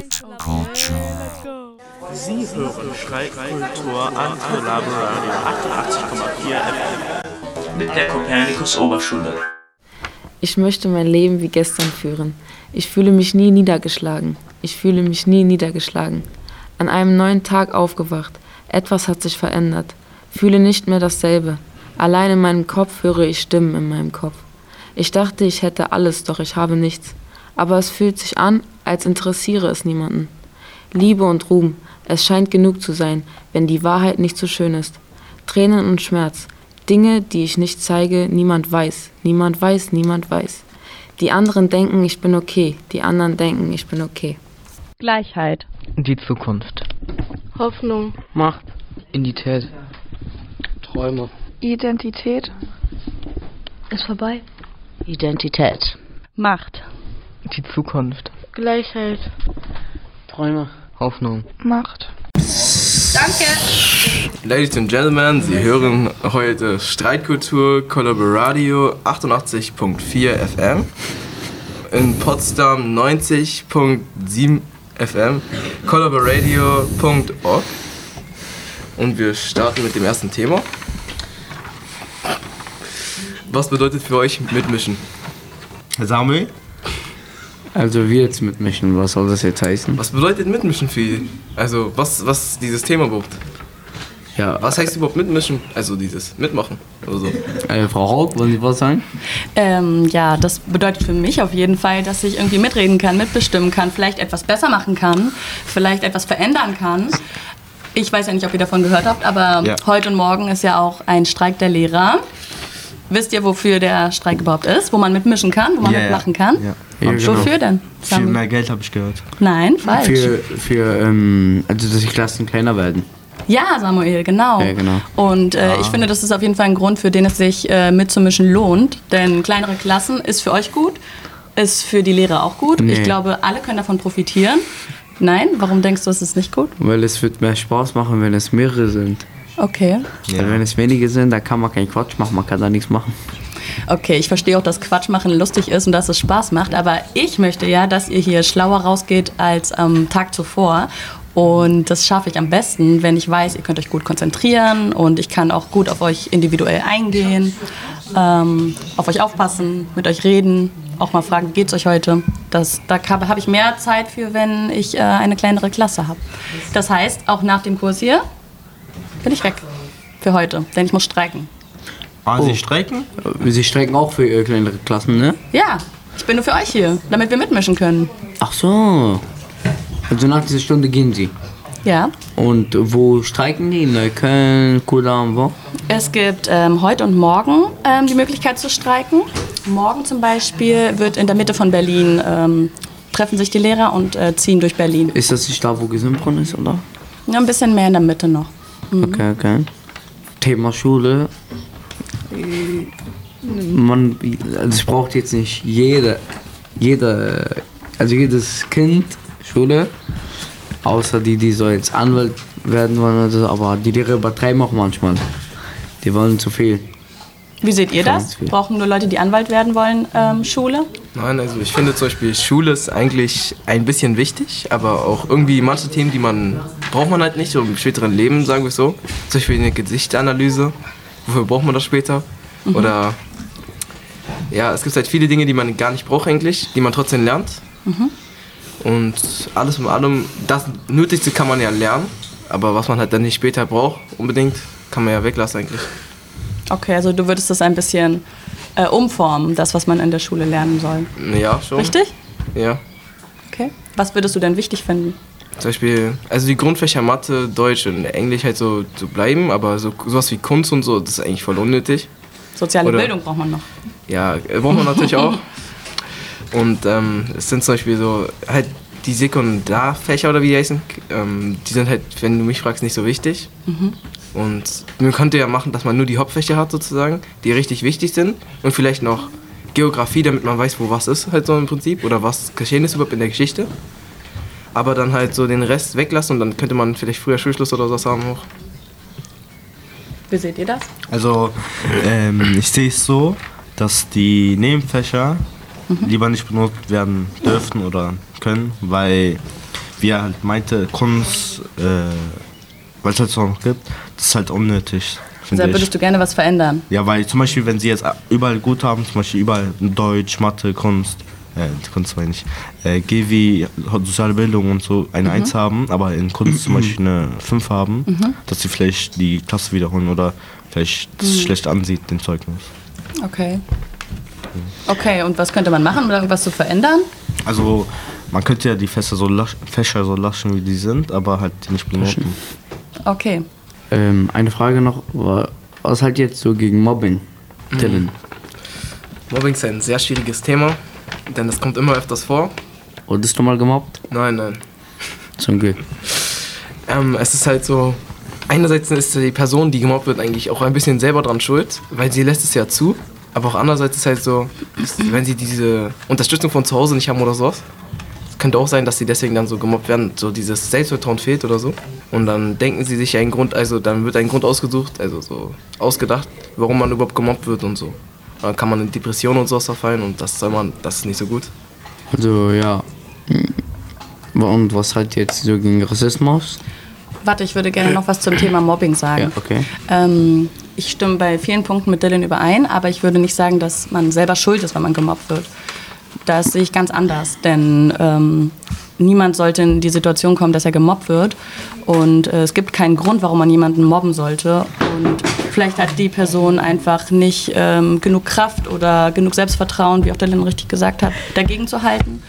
Streitkultur. Sie hören Streitkultur an Radio 88,4 FM mit der Kopernikus Oberschule. Ich möchte mein Leben wie gestern führen. Ich fühle mich nie niedergeschlagen. Ich fühle mich nie niedergeschlagen. An einem neuen Tag aufgewacht. Etwas hat sich verändert. Fühle nicht mehr dasselbe. Allein in meinem Kopf höre ich Stimmen in meinem Kopf. Ich dachte, ich hätte alles, doch ich habe nichts. Aber es fühlt sich an, als interessiere es niemanden. Liebe und Ruhm, es scheint genug zu sein, wenn die Wahrheit nicht so schön ist. Tränen und Schmerz, Dinge, die ich nicht zeige, niemand weiß, niemand weiß, niemand weiß. Die anderen denken, ich bin okay, die anderen denken, ich bin okay. Gleichheit. Die Zukunft. Hoffnung. Macht. Identität. Träume. Identität. Ist vorbei. Identität. Macht. Die Zukunft. Gleichheit. Träume. Hoffnung. Macht. Danke. Ladies and Gentlemen, Sie hören heute Streitkultur Collaboradio 88.4 FM. In Potsdam 90.7 FM. Collaboradio.org. Und wir starten mit dem ersten Thema. Was bedeutet für euch mitmischen? Samuel? Also wir jetzt mitmischen, was soll das jetzt heißen? Was bedeutet mitmischen für ihn? Also was, was dieses Thema überhaupt? Ja. Was heißt überhaupt mitmischen? Also dieses Mitmachen oder so. Äh, Frau Haug, wollen Sie was sagen? Ähm, ja, das bedeutet für mich auf jeden Fall, dass ich irgendwie mitreden kann, mitbestimmen kann, vielleicht etwas besser machen kann, vielleicht etwas verändern kann. Ich weiß ja nicht, ob ihr davon gehört habt, aber Ja. heute und morgen ist ja auch ein Streik der Lehrer. Wisst ihr, wofür der Streik überhaupt ist? Wo man mitmischen kann, wo man Ja, ja. mitmachen kann? Ja. Ja, genau. Wofür denn? Für Samuel? mehr Geld habe ich gehört. Nein, falsch. Für, für ähm, also dass die Klassen kleiner werden. Ja, Samuel, genau. Ja, genau. Und äh, Ah. ich finde, das ist auf jeden Fall ein Grund, für den es sich äh, mitzumischen lohnt. Denn kleinere Klassen ist für euch gut, ist für die Lehrer auch gut. Nee. Ich glaube, alle können davon profitieren. Nein, warum denkst du, es ist nicht gut? Weil es wird mehr Spaß machen, wenn es mehrere sind. Okay. Weil wenn es wenige sind, dann kann man keinen Quatsch machen, man kann da nichts machen. Okay, ich verstehe auch, dass Quatsch machen lustig ist und dass es Spaß macht, aber ich möchte ja, dass ihr hier schlauer rausgeht als am Tag zuvor. Und das schaffe ich am besten, wenn ich weiß, ihr könnt euch gut konzentrieren und ich kann auch gut auf euch individuell eingehen, ähm, auf euch aufpassen, mit euch reden, auch mal fragen, wie geht's euch heute? Das, da habe hab ich mehr Zeit für, wenn ich äh, eine kleinere Klasse habe. Das heißt, auch nach dem Kurs hier bin ich weg für heute, denn ich muss streiken. Ah, Sie streiken? Sie streiken auch für äh, kleinere Klassen, ne? Ja, ich bin nur für euch hier, damit wir mitmischen können. Ach so. Also nach dieser Stunde gehen Sie. Ja. Und wo streiken die? In Neukölln, Kudamm, wo? Es gibt ähm, heute und morgen ähm, die Möglichkeit zu streiken. Morgen zum Beispiel wird in der Mitte von Berlin ähm, treffen sich die Lehrer und äh, ziehen durch Berlin. Ist das nicht da, wo Gesundbrunnen ist, oder? Ja, ein bisschen mehr in der Mitte noch. Mhm. Okay, okay. Thema Schule. Man, also es braucht jetzt nicht jede, jede, also jedes Kind Schule, außer die, die so jetzt Anwalt werden wollen aber die Lehrer übertreiben auch manchmal. Die wollen zu viel. Wie seht ihr das? Brauchen nur Leute, die Anwalt werden wollen, ähm, Schule? Nein, also ich finde zum Beispiel Schule ist eigentlich ein bisschen wichtig, aber auch irgendwie manche Themen, die man braucht man halt nicht, so im späteren Leben, sagen wir es so. Zum Beispiel eine Gesichtanalyse, wofür braucht man das später? Mhm. Oder ja, es gibt halt viele Dinge, die man gar nicht braucht eigentlich, die man trotzdem lernt. Mhm. Und alles in allem, das Nötigste kann man ja lernen, aber was man halt dann nicht später braucht, unbedingt, kann man ja weglassen eigentlich. Okay, also du würdest das ein bisschen äh, umformen, das, was man in der Schule lernen soll. Ja, schon. Richtig? Ja. Okay. Was würdest du denn wichtig finden? Zum Beispiel, also die Grundfächer Mathe, Deutsch und Englisch halt so, so bleiben, aber so sowas wie Kunst und so, das ist eigentlich voll unnötig. Soziale Oder- Bildung braucht man noch. Ja, äh, braucht man natürlich auch. Und ähm, es sind zum Beispiel so halt die Sekundarfächer oder wie die heißen, ähm, die sind halt, wenn du mich fragst, nicht so wichtig. Mhm. Und man könnte ja machen, dass man nur die Hauptfächer hat sozusagen, die richtig wichtig sind und vielleicht noch Geografie, damit man weiß, wo was ist halt so im Prinzip oder was geschehen ist überhaupt in der Geschichte. Aber dann halt so den Rest weglassen und dann könnte man vielleicht früher Schulschluss oder sowas haben auch. Wie seht ihr das? Also, ähm, ich sehe es so, dass die Nebenfächer lieber nicht benutzt werden dürfen oder können, weil wie er halt meinte, Kunst, äh, weil es halt so noch gibt, das ist halt unnötig. ich. würdest du gerne was verändern. Ja, weil zum Beispiel, wenn sie jetzt überall gut haben, zum Beispiel überall Deutsch, Mathe, Kunst, äh, Kunst meine ich, äh, GW, soziale Bildung und so eine Mhm. 1 haben, aber in Kunst zum Beispiel eine 5 haben, Mhm. dass sie vielleicht die Klasse wiederholen oder vielleicht das Mhm. schlecht ansieht, den Zeugnis. Okay. Okay, und was könnte man machen, um irgendwas zu verändern? Also, man könnte ja die Fässer so, lasch, Fächer so laschen, wie die sind, aber halt die nicht benoten. Okay. Ähm, eine Frage noch. wa- Was halt jetzt so gegen Mobbing? Dylan. Mobbing ist ein sehr schwieriges Thema, denn es kommt immer öfters vor. Wurdest du mal gemobbt? Nein, nein. Zum Glück. Ähm, es ist halt so, einerseits ist die Person, die gemobbt wird, eigentlich auch ein bisschen selber dran schuld, weil sie lässt es ja zu. Aber auch andererseits ist halt so, wenn sie diese Unterstützung von zu Hause nicht haben oder sowas, es könnte auch sein, dass sie deswegen dann so gemobbt werden, so dieses Selbstvertrauen fehlt oder so. Und dann denken sie sich einen Grund, also dann wird ein Grund ausgesucht, also so ausgedacht, warum man überhaupt gemobbt wird und so. Und dann kann man in Depressionen und sowas verfallen und das soll man, das ist nicht so gut. Also ja. Und was halt jetzt so gegen Rassismus? Warte, ich würde gerne noch was zum Thema Mobbing sagen. Ja, okay. Ähm, ich stimme bei vielen Punkten mit Dylan überein, aber ich würde nicht sagen, dass man selber schuld ist, wenn man gemobbt wird. Das sehe ich ganz anders, denn ähm, niemand sollte in die Situation kommen, dass er gemobbt wird. Und äh, es gibt keinen Grund, warum man jemanden mobben sollte. Und vielleicht hat die Person einfach nicht ähm, genug Kraft oder genug Selbstvertrauen, wie auch Dylan richtig gesagt hat, dagegen zu halten.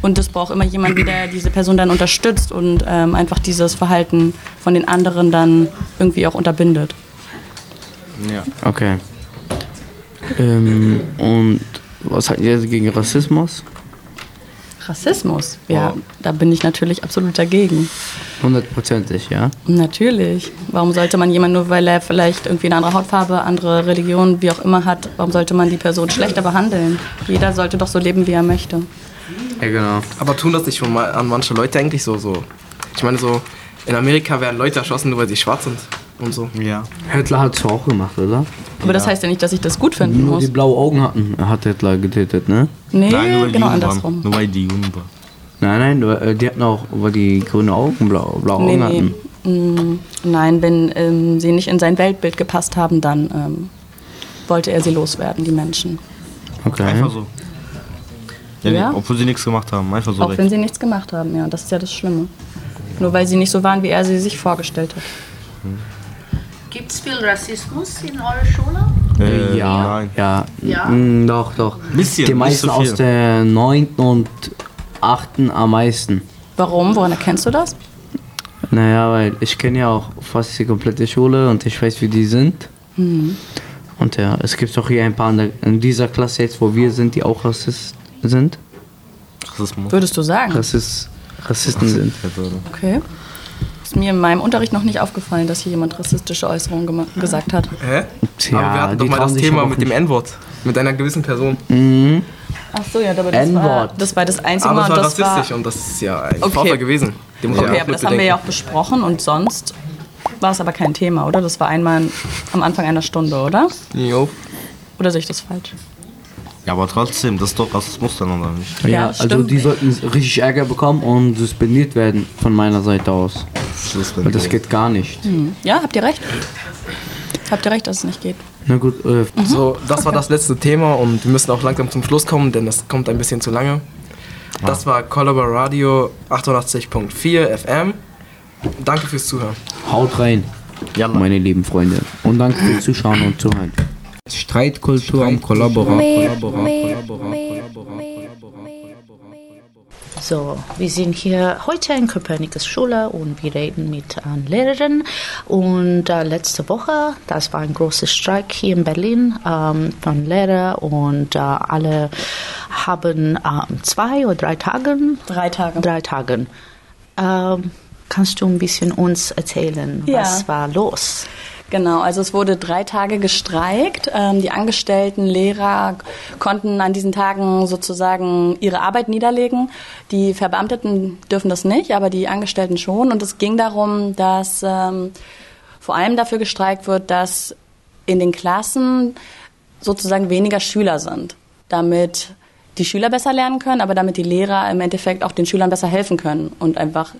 Und es braucht immer jemanden, der diese Person dann unterstützt und ähm, einfach dieses Verhalten von den anderen dann irgendwie auch unterbindet. Ja. Okay. Ähm, und was halt jetzt gegen Rassismus? Rassismus, ja, da bin ich natürlich absolut dagegen. Hundertprozentig, ja. Natürlich. Warum sollte man jemanden, nur weil er vielleicht irgendwie eine andere Hautfarbe, andere Religion, wie auch immer hat, warum sollte man die Person schlechter behandeln? Jeder sollte doch so leben, wie er möchte. Ja, genau. Aber tun das nicht schon mal an manche Leute eigentlich so, so. Ich meine so, in Amerika werden Leute erschossen, nur weil sie schwarz sind und so. Ja. Hitler hat es auch gemacht, oder? Aber das heißt ja nicht, dass ich das gut finden Nur muss. die blaue Augen hatten, hat Hitler getötet, ne? Nee, Nein, nur weil die genau andersrum. Waren. Nur weil die Juden waren. Nein, nein, äh, die hatten auch, weil die grüne Augen, blau, blaue Nee, Augen nee. hatten. Mm, Nein, wenn ähm, sie nicht in sein Weltbild gepasst haben, dann ähm, wollte er sie loswerden, die Menschen. Okay. Einfach so. Ja, Ja? Nee, obwohl sie nichts gemacht haben, einfach so Auch weg. wenn sie nichts gemacht haben, ja, das ist ja das Schlimme. Nur weil sie nicht so waren, wie er sie sich vorgestellt hat. Gibt es viel Rassismus in eurer Schule? Äh, ja, nein. ja, Ja? Mm, doch, doch. Bisschen, die meisten so aus der 9. und 8. am meisten. Warum? Woran erkennst du das? Naja, weil ich kenne ja auch fast die komplette Schule und ich weiß, wie die sind. Mhm. Und ja, es gibt auch hier ein paar in, der, in dieser Klasse jetzt, wo wir sind, die auch Rassist sind. Rassismus. Würdest du sagen? Rassist, Rassisten sind. Okay. Ist mir in meinem Unterricht noch nicht aufgefallen, dass hier jemand rassistische Äußerungen gesagt hat. Hä? Tja, Aber wir hatten doch mal das Thema aber mit dem. N-Wort. Mit einer gewissen Person. Mhm. Ach so, ja, aber das war, N-Wort. das war das einzige Aber Mal. war und das war, rassistisch und das ist ja ein Okay. Vorfall gewesen. Den muss okay, auch aber das haben wir ja auch bedenken. besprochen und sonst war es aber kein Thema, oder? Das war einmal am Anfang einer Stunde, oder? Jo. Oder sehe ich das falsch? Ja, aber trotzdem, das ist doch Rassismus dann, oder nicht? Ja, Ja, also stimmt. die sollten richtig Ärger bekommen und suspendiert werden von meiner Seite aus. Weil das geht gar nicht. Hm. Ja, habt ihr recht. Habt ihr recht, dass es nicht geht. Na gut, äh, So, das war das letzte Thema und wir müssen auch langsam zum Schluss kommen, denn das kommt ein bisschen zu lange. Das war Colaba Radio 88.4 FM. Danke fürs Zuhören. haut rein, meine lieben Freunde. Und danke fürs Zuschauen und Zuhören. Streitkultur am Kollaborat. So, wir sind hier heute in Kopernikus Schule und wir reden mit einer Lehrerin. Und äh, letzte Woche, das war ein großer Streik hier in Berlin ähm, von Lehrern und äh, alle haben ähm, zwei oder drei Tagen. Drei Tage. Drei Tagen. Ähm, kannst du ein bisschen uns erzählen, Ja. was war los? Genau, also es wurde drei Tage gestreikt. Ähm, die angestellten Lehrer konnten an diesen Tagen sozusagen ihre Arbeit niederlegen. Die Verbeamteten dürfen das nicht, aber die Angestellten schon. Und es ging darum, dass ähm, vor allem dafür gestreikt wird, dass in den Klassen sozusagen weniger Schüler sind, damit die Schüler besser lernen können, aber damit die Lehrer im Endeffekt auch den Schülern besser helfen können und einfach,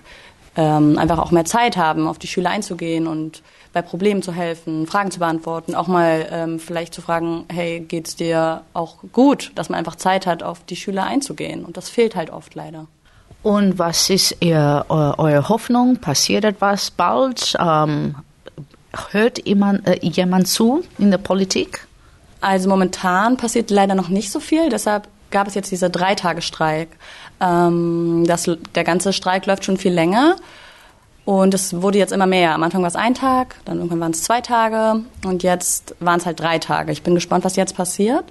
ähm, einfach auch mehr Zeit haben, auf die Schüler einzugehen und bei Problemen zu helfen, Fragen zu beantworten, auch mal ähm, vielleicht zu fragen, hey, geht's dir auch gut, dass man einfach Zeit hat, auf die Schüler einzugehen. Und das fehlt halt oft leider. Und was ist ihr, eu, eure Hoffnung? Passiert etwas bald? Ähm, hört jemand, äh, jemand zu in der Politik? Also momentan passiert leider noch nicht so viel, deshalb gab es jetzt dieser Dreitagestreik. Ähm, das, der ganze Streik läuft schon viel länger und es wurde jetzt immer mehr. Am Anfang war es ein Tag, dann irgendwann waren es zwei Tage und jetzt waren es halt drei Tage. Ich bin gespannt, was jetzt passiert,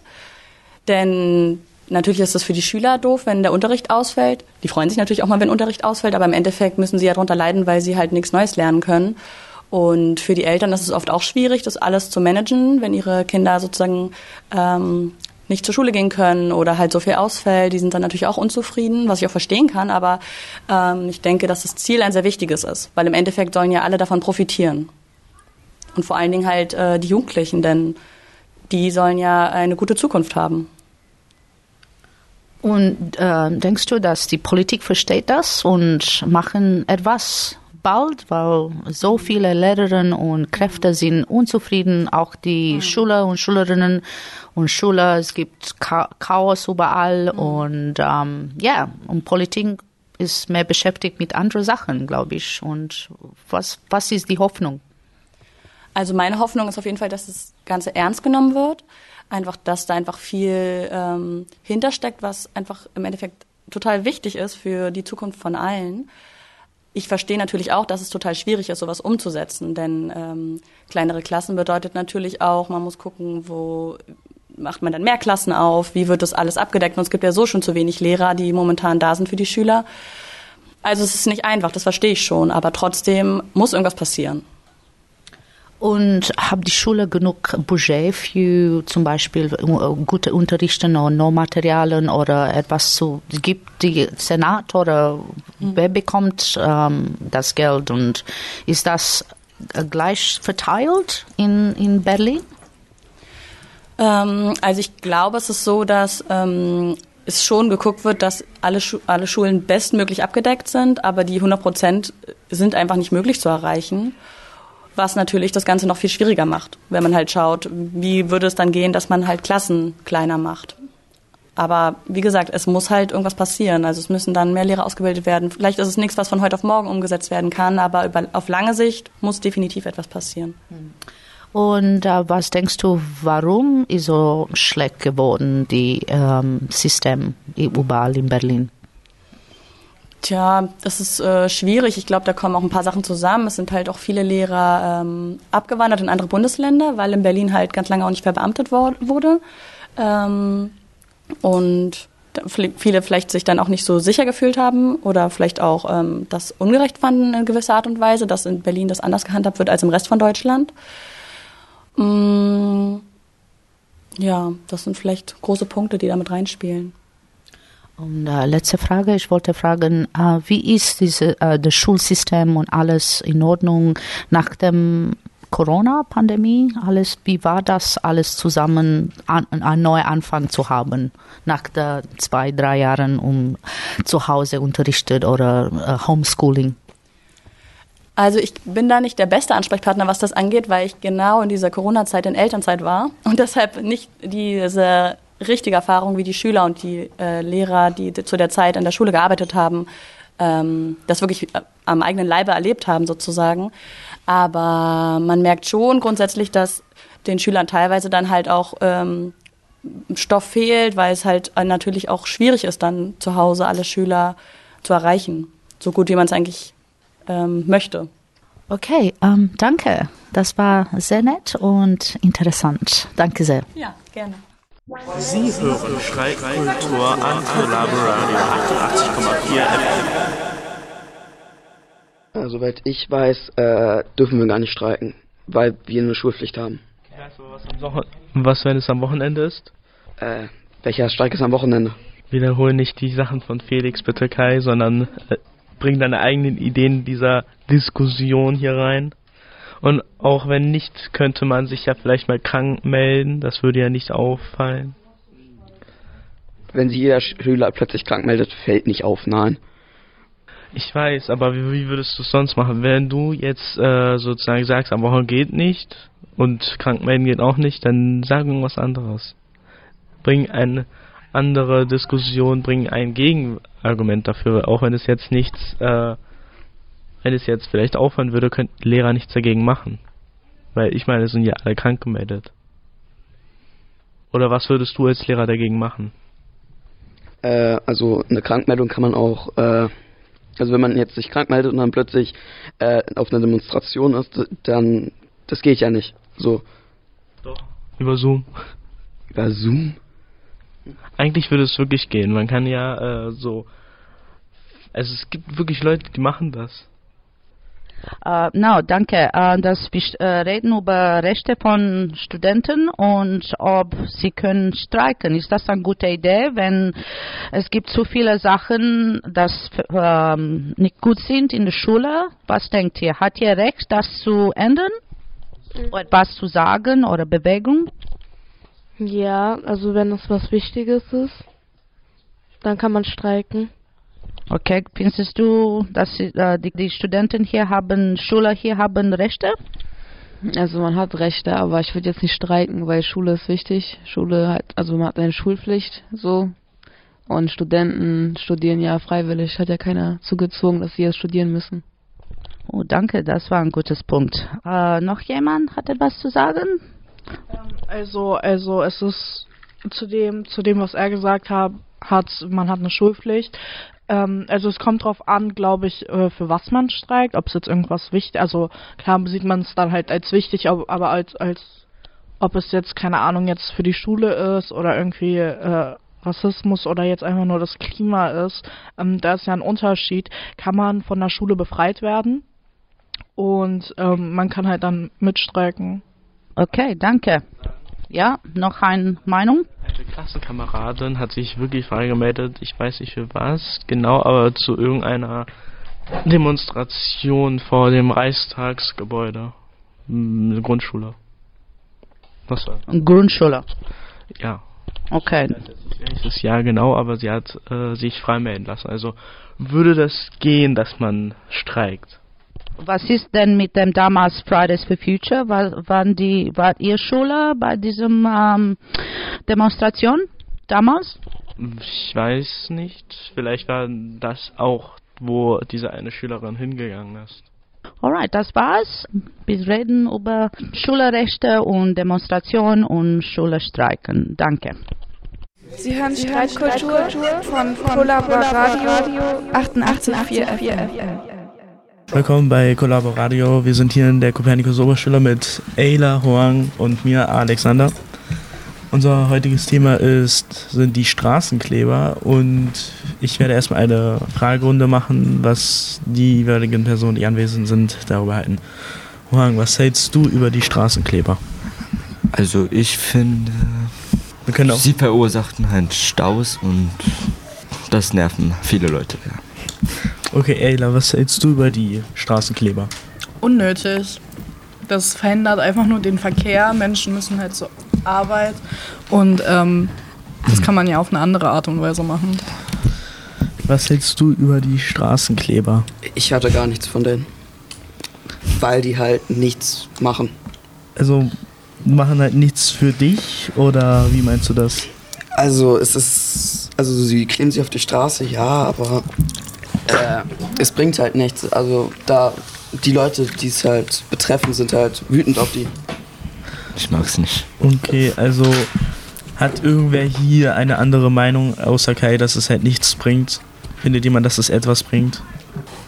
denn Natürlich ist es für die Schüler doof, wenn der Unterricht ausfällt. Die freuen sich natürlich auch mal, wenn Unterricht ausfällt, aber im Endeffekt müssen sie ja darunter leiden, weil sie halt nichts Neues lernen können. Und für die Eltern ist es oft auch schwierig, das alles zu managen, wenn ihre Kinder sozusagen ähm, nicht zur Schule gehen können oder halt so viel ausfällt. Die sind dann natürlich auch unzufrieden, was ich auch verstehen kann. Aber ähm, ich denke, dass das Ziel ein sehr wichtiges ist, weil im Endeffekt sollen ja alle davon profitieren. Und vor allen Dingen halt äh, die Jugendlichen, denn die sollen ja eine gute Zukunft haben. Und äh, denkst du, dass die Politik versteht das und machen etwas bald, weil so viele Lehrerinnen und Kräfte sind unzufrieden, auch die mhm. Schüler und Schülerinnen und Schüler, es gibt Chaos überall mhm. und ähm, ja, und Politik ist mehr beschäftigt mit anderen Sachen, glaube ich. Und was, was ist die Hoffnung? Also meine Hoffnung ist auf jeden Fall, dass das Ganze ernst genommen wird. Einfach, dass da einfach viel ähm, hintersteckt, was einfach im Endeffekt total wichtig ist für die Zukunft von allen ich verstehe natürlich auch, dass es total schwierig ist, sowas umzusetzen, denn ähm, kleinere Klassen bedeutet natürlich auch, man muss gucken, wo macht man dann mehr Klassen auf, wie wird das alles abgedeckt und es gibt ja so schon zu wenig Lehrer, die momentan da sind für die Schüler. Also es ist nicht einfach, das verstehe ich schon, aber trotzdem muss irgendwas passieren. Und hat die Schule genug Budget für zum Beispiel äh, gute Unterrichten oder Normmaterialien oder etwas zu, gibt die Senat oder mhm. wer bekommt ähm, das Geld und ist das gleich verteilt in, in Berlin? Ähm, also ich glaube, es ist so, dass ähm, es schon geguckt wird, dass alle, Schu alle Schulen bestmöglich abgedeckt sind, aber die 100 Prozent sind einfach nicht möglich zu erreichen was natürlich das Ganze noch viel schwieriger macht, wenn man halt schaut, wie würde es dann gehen, dass man halt Klassen kleiner macht. Aber wie gesagt, es muss halt irgendwas passieren. Also es müssen dann mehr Lehrer ausgebildet werden. Vielleicht ist es nichts, was von heute auf morgen umgesetzt werden kann, aber über, auf lange Sicht muss definitiv etwas passieren. Und äh, was denkst du, warum ist so schlecht geworden, die ähm, System überall in Berlin? Tja, das ist äh, schwierig. Ich glaube, da kommen auch ein paar Sachen zusammen. Es sind halt auch viele Lehrer ähm, abgewandert in andere Bundesländer, weil in Berlin halt ganz lange auch nicht verbeamtet wurde. Ähm, und viele vielleicht sich dann auch nicht so sicher gefühlt haben oder vielleicht auch ähm, das ungerecht fanden in gewisser Art und Weise, dass in Berlin das anders gehandhabt wird als im Rest von Deutschland. Mm, ja, das sind vielleicht große Punkte, die damit reinspielen. Und äh, letzte Frage, ich wollte fragen, äh, wie ist diese, äh, das Schulsystem und alles in Ordnung nach dem Corona-Pandemie? Alles, wie war das alles zusammen, an, einen neuen Anfang zu haben, nach der zwei, drei Jahren um zu Hause unterrichtet oder äh, Homeschooling? Also ich bin da nicht der beste Ansprechpartner, was das angeht, weil ich genau in dieser Corona-Zeit in Elternzeit war und deshalb nicht diese richtige Erfahrung, wie die Schüler und die äh, Lehrer, die zu der Zeit an der Schule gearbeitet haben, ähm, das wirklich äh, am eigenen Leibe erlebt haben sozusagen. Aber man merkt schon grundsätzlich, dass den Schülern teilweise dann halt auch ähm, Stoff fehlt, weil es halt natürlich auch schwierig ist, dann zu Hause alle Schüler zu erreichen, so gut wie man es eigentlich ähm, möchte. Okay, ähm, danke. Das war sehr nett und interessant. Danke sehr. Ja, gerne. Sie hören Schreikkultur an Radio 88,4 FM. Ja, soweit ich weiß, äh, dürfen wir gar nicht streiken, weil wir eine Schulpflicht haben. Du, was, was, wenn es am Wochenende ist? Äh, welcher Streik ist am Wochenende? Wiederhole nicht die Sachen von Felix bitte Kai, sondern äh, bring deine eigenen Ideen dieser Diskussion hier rein. Und auch wenn nicht, könnte man sich ja vielleicht mal krank melden. Das würde ja nicht auffallen. wenn sich jeder Schüler plötzlich krank meldet, fällt nicht auf, nein. Ich weiß, aber wie, wie würdest du es sonst machen? Wenn du jetzt äh, sozusagen sagst, am Wochen geht nicht und krank melden geht auch nicht, dann sag irgendwas anderes. Bring eine andere Diskussion, bring ein Gegenargument dafür, auch wenn es jetzt nichts, äh, wenn es jetzt vielleicht aufhören würde, könnten Lehrer nichts dagegen machen. Weil ich meine, es sind ja alle krank gemeldet. Oder was würdest du als Lehrer dagegen machen? Äh, also eine Krankmeldung kann man auch, äh, also wenn man jetzt sich krank meldet und dann plötzlich äh, auf einer Demonstration ist, dann das geht ja nicht. So. Doch. Über Zoom. Über Zoom? Eigentlich würde es wirklich gehen. Man kann ja äh, so. Also es gibt wirklich Leute, die machen das. Uh, no, danke. Uh, dass wir uh, reden über Rechte von Studenten und ob sie können streiken. Ist das eine gute Idee, wenn es gibt so viele Sachen, das ähm, nicht gut sind in der Schule? Was denkt ihr? Hat ihr Recht, das zu ändern? Mhm. Etwas zu sagen oder Bewegung? Ja, also wenn es was Wichtiges ist, dann kann man streiken. Okay, findest du, dass äh, die, die, Studenten hier haben, Schüler hier haben Rechte? Also man hat Rechte, aber ich würde jetzt nicht streiken, weil Schule ist wichtig. Schule hat, also man hat eine Schulpflicht, so. Und Studenten studieren ja freiwillig, hat ja keiner zugezwungen, dass sie jetzt studieren müssen. Oh, danke, das war ein gutes Punkt. Äh, noch jemand hat etwas zu sagen? Also, also es ist zu dem, zu dem, was er gesagt hat, hat man hat eine Schulpflicht. Ähm, also es kommt drauf an, glaube ich, äh, für was man streikt, ob es jetzt irgendwas wichtig, also klar sieht man es dann halt als wichtig, aber als als ob es jetzt keine Ahnung jetzt für die Schule ist oder irgendwie äh, Rassismus oder jetzt einfach nur das Klima ist, ähm, da ist ja ein Unterschied. Kann man von der Schule befreit werden und ähm, man kann halt dann mitstreiken. Okay, danke. Ja, noch eine Meinung? Eine Klassenkameradin hat sich wirklich freigemeldet, ich weiß nicht für was genau, aber zu irgendeiner Demonstration vor dem Reichstagsgebäude. Eine Grundschule. Was war? Grundschule. Ja. Okay. Welches Jahr genau, aber sie hat äh, sich freimelden lassen. Also würde das gehen, dass man streikt? Was ist denn mit dem damals Fridays for Future? War, waren die, wart ihr Schüler bei diesem ähm, Demonstration damals? Ich weiß nicht. Vielleicht war das auch, wo diese eine Schülerin hingegangen ist. Alright, das war's. Wir reden über Schülerrechte und Demonstration und Schülerstreiken. Danke. Sie hören Streitkultur von, von Radio 88,4 FM. Willkommen bei Collaboradio. Wir sind hier in der Kopernikus Oberschule mit Ayla Hoang und mir, Alexander. Unser heutiges Thema ist, sind die Straßenkleber und ich werde erstmal eine Fragerunde machen, was die jeweiligen Personen, die anwesend sind, darüber halten. Hoang, was hältst du über die Straßenkleber? Also ich finde, Wir können auch sie verursachten halt Staus und das nerven viele Leute. Ja. Okay, Ayla, was hältst du über die Straßenkleber? Unnötig. Das verhindert einfach nur den Verkehr. Menschen müssen halt zur Arbeit und ähm, das kann man ja auf eine andere Art und Weise machen. Was hältst du über die Straßenkleber? Ich hatte gar nichts von denen. Weil die halt nichts machen. Also machen halt nichts für dich oder wie meinst du das? Also es ist, also sie kleben sich auf die Straße, ja, aber äh, es bringt halt nichts. Also da die Leute, die es halt betreffen, sind halt wütend auf die. Ich mag's nicht. Okay, also hat irgendwer hier eine andere Meinung außer Kai, dass es halt nichts bringt? Findet jemand, dass es etwas bringt?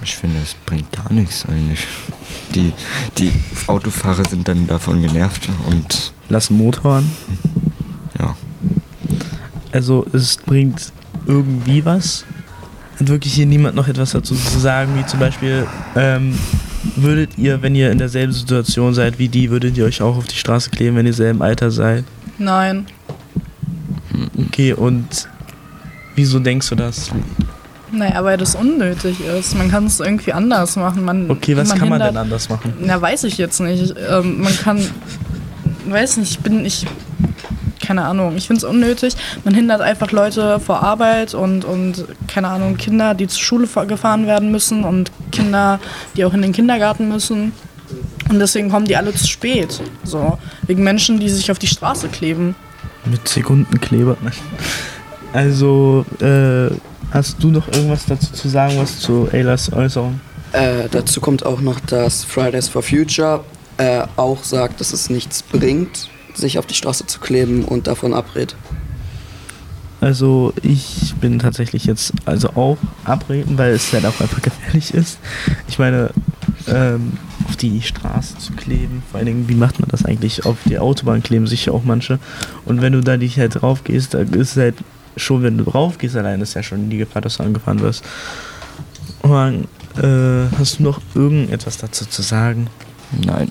Ich finde, es bringt gar nichts eigentlich. Die, die Autofahrer sind dann davon genervt und. Lassen Motor an? Ja. Also es bringt irgendwie was? Hat wirklich hier niemand noch etwas dazu zu sagen, wie zum Beispiel, ähm, würdet ihr, wenn ihr in derselben Situation seid wie die, würdet ihr euch auch auf die Straße kleben, wenn ihr selben Alter seid? Nein. Okay, und wieso denkst du das? Naja, weil das unnötig ist. Man kann es irgendwie anders machen. Man, Okay, was man kann man hindert- denn anders machen? Na, weiß ich jetzt nicht. Ähm, man kann, weiß nicht, ich bin, ich, keine Ahnung, ich finde es unnötig. Man hindert einfach Leute vor Arbeit und, und, keine Ahnung, Kinder, die zur Schule fa- gefahren werden müssen und Kinder, die auch in den Kindergarten müssen. Und deswegen kommen die alle zu spät. So, wegen Menschen, die sich auf die Straße kleben. Mit Sekundenkleber. Also, äh, hast du noch irgendwas dazu zu sagen, was zu Aylas Äußerung? Äh, dazu kommt auch noch, dass Fridays for Future äh, auch sagt, dass es nichts bringt, sich auf die Straße zu kleben und davon abrät. Also ich bin tatsächlich jetzt also auch abreden, weil es halt auch einfach gefährlich ist. Ich meine, ähm, auf die Straße zu kleben, vor allen Dingen, wie macht man das eigentlich? Auf die Autobahn kleben sich ja auch manche. Und wenn du da nicht halt drauf gehst, da ist halt schon, wenn du drauf gehst, allein ist ja schon die Gefahr, dass du angefahren wirst. Und, äh, hast du noch irgendetwas dazu zu sagen? Nein.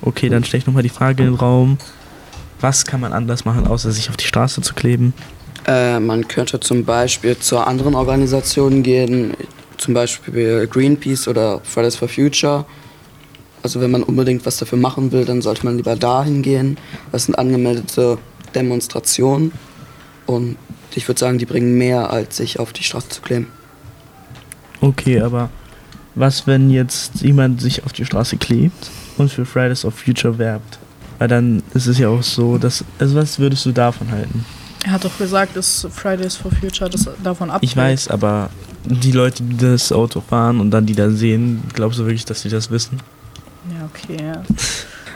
Okay, dann stelle ich nochmal die Frage in den Raum. Was kann man anders machen, außer sich auf die Straße zu kleben? Äh, man könnte zum Beispiel zu anderen Organisationen gehen, zum Beispiel Greenpeace oder Fridays for Future. Also wenn man unbedingt was dafür machen will, dann sollte man lieber dahin gehen. Das sind angemeldete Demonstrationen und ich würde sagen, die bringen mehr, als sich auf die Straße zu kleben. Okay, aber was, wenn jetzt jemand sich auf die Straße klebt und für Fridays for Future werbt? Weil dann ist es ja auch so, dass. Also, was würdest du davon halten? Er hat doch gesagt, dass Fridays for Future das davon abrät. Ich weiß, aber die Leute, die das Auto fahren und dann die da sehen, glaubst du wirklich, dass sie das wissen? Ja, okay. Ja.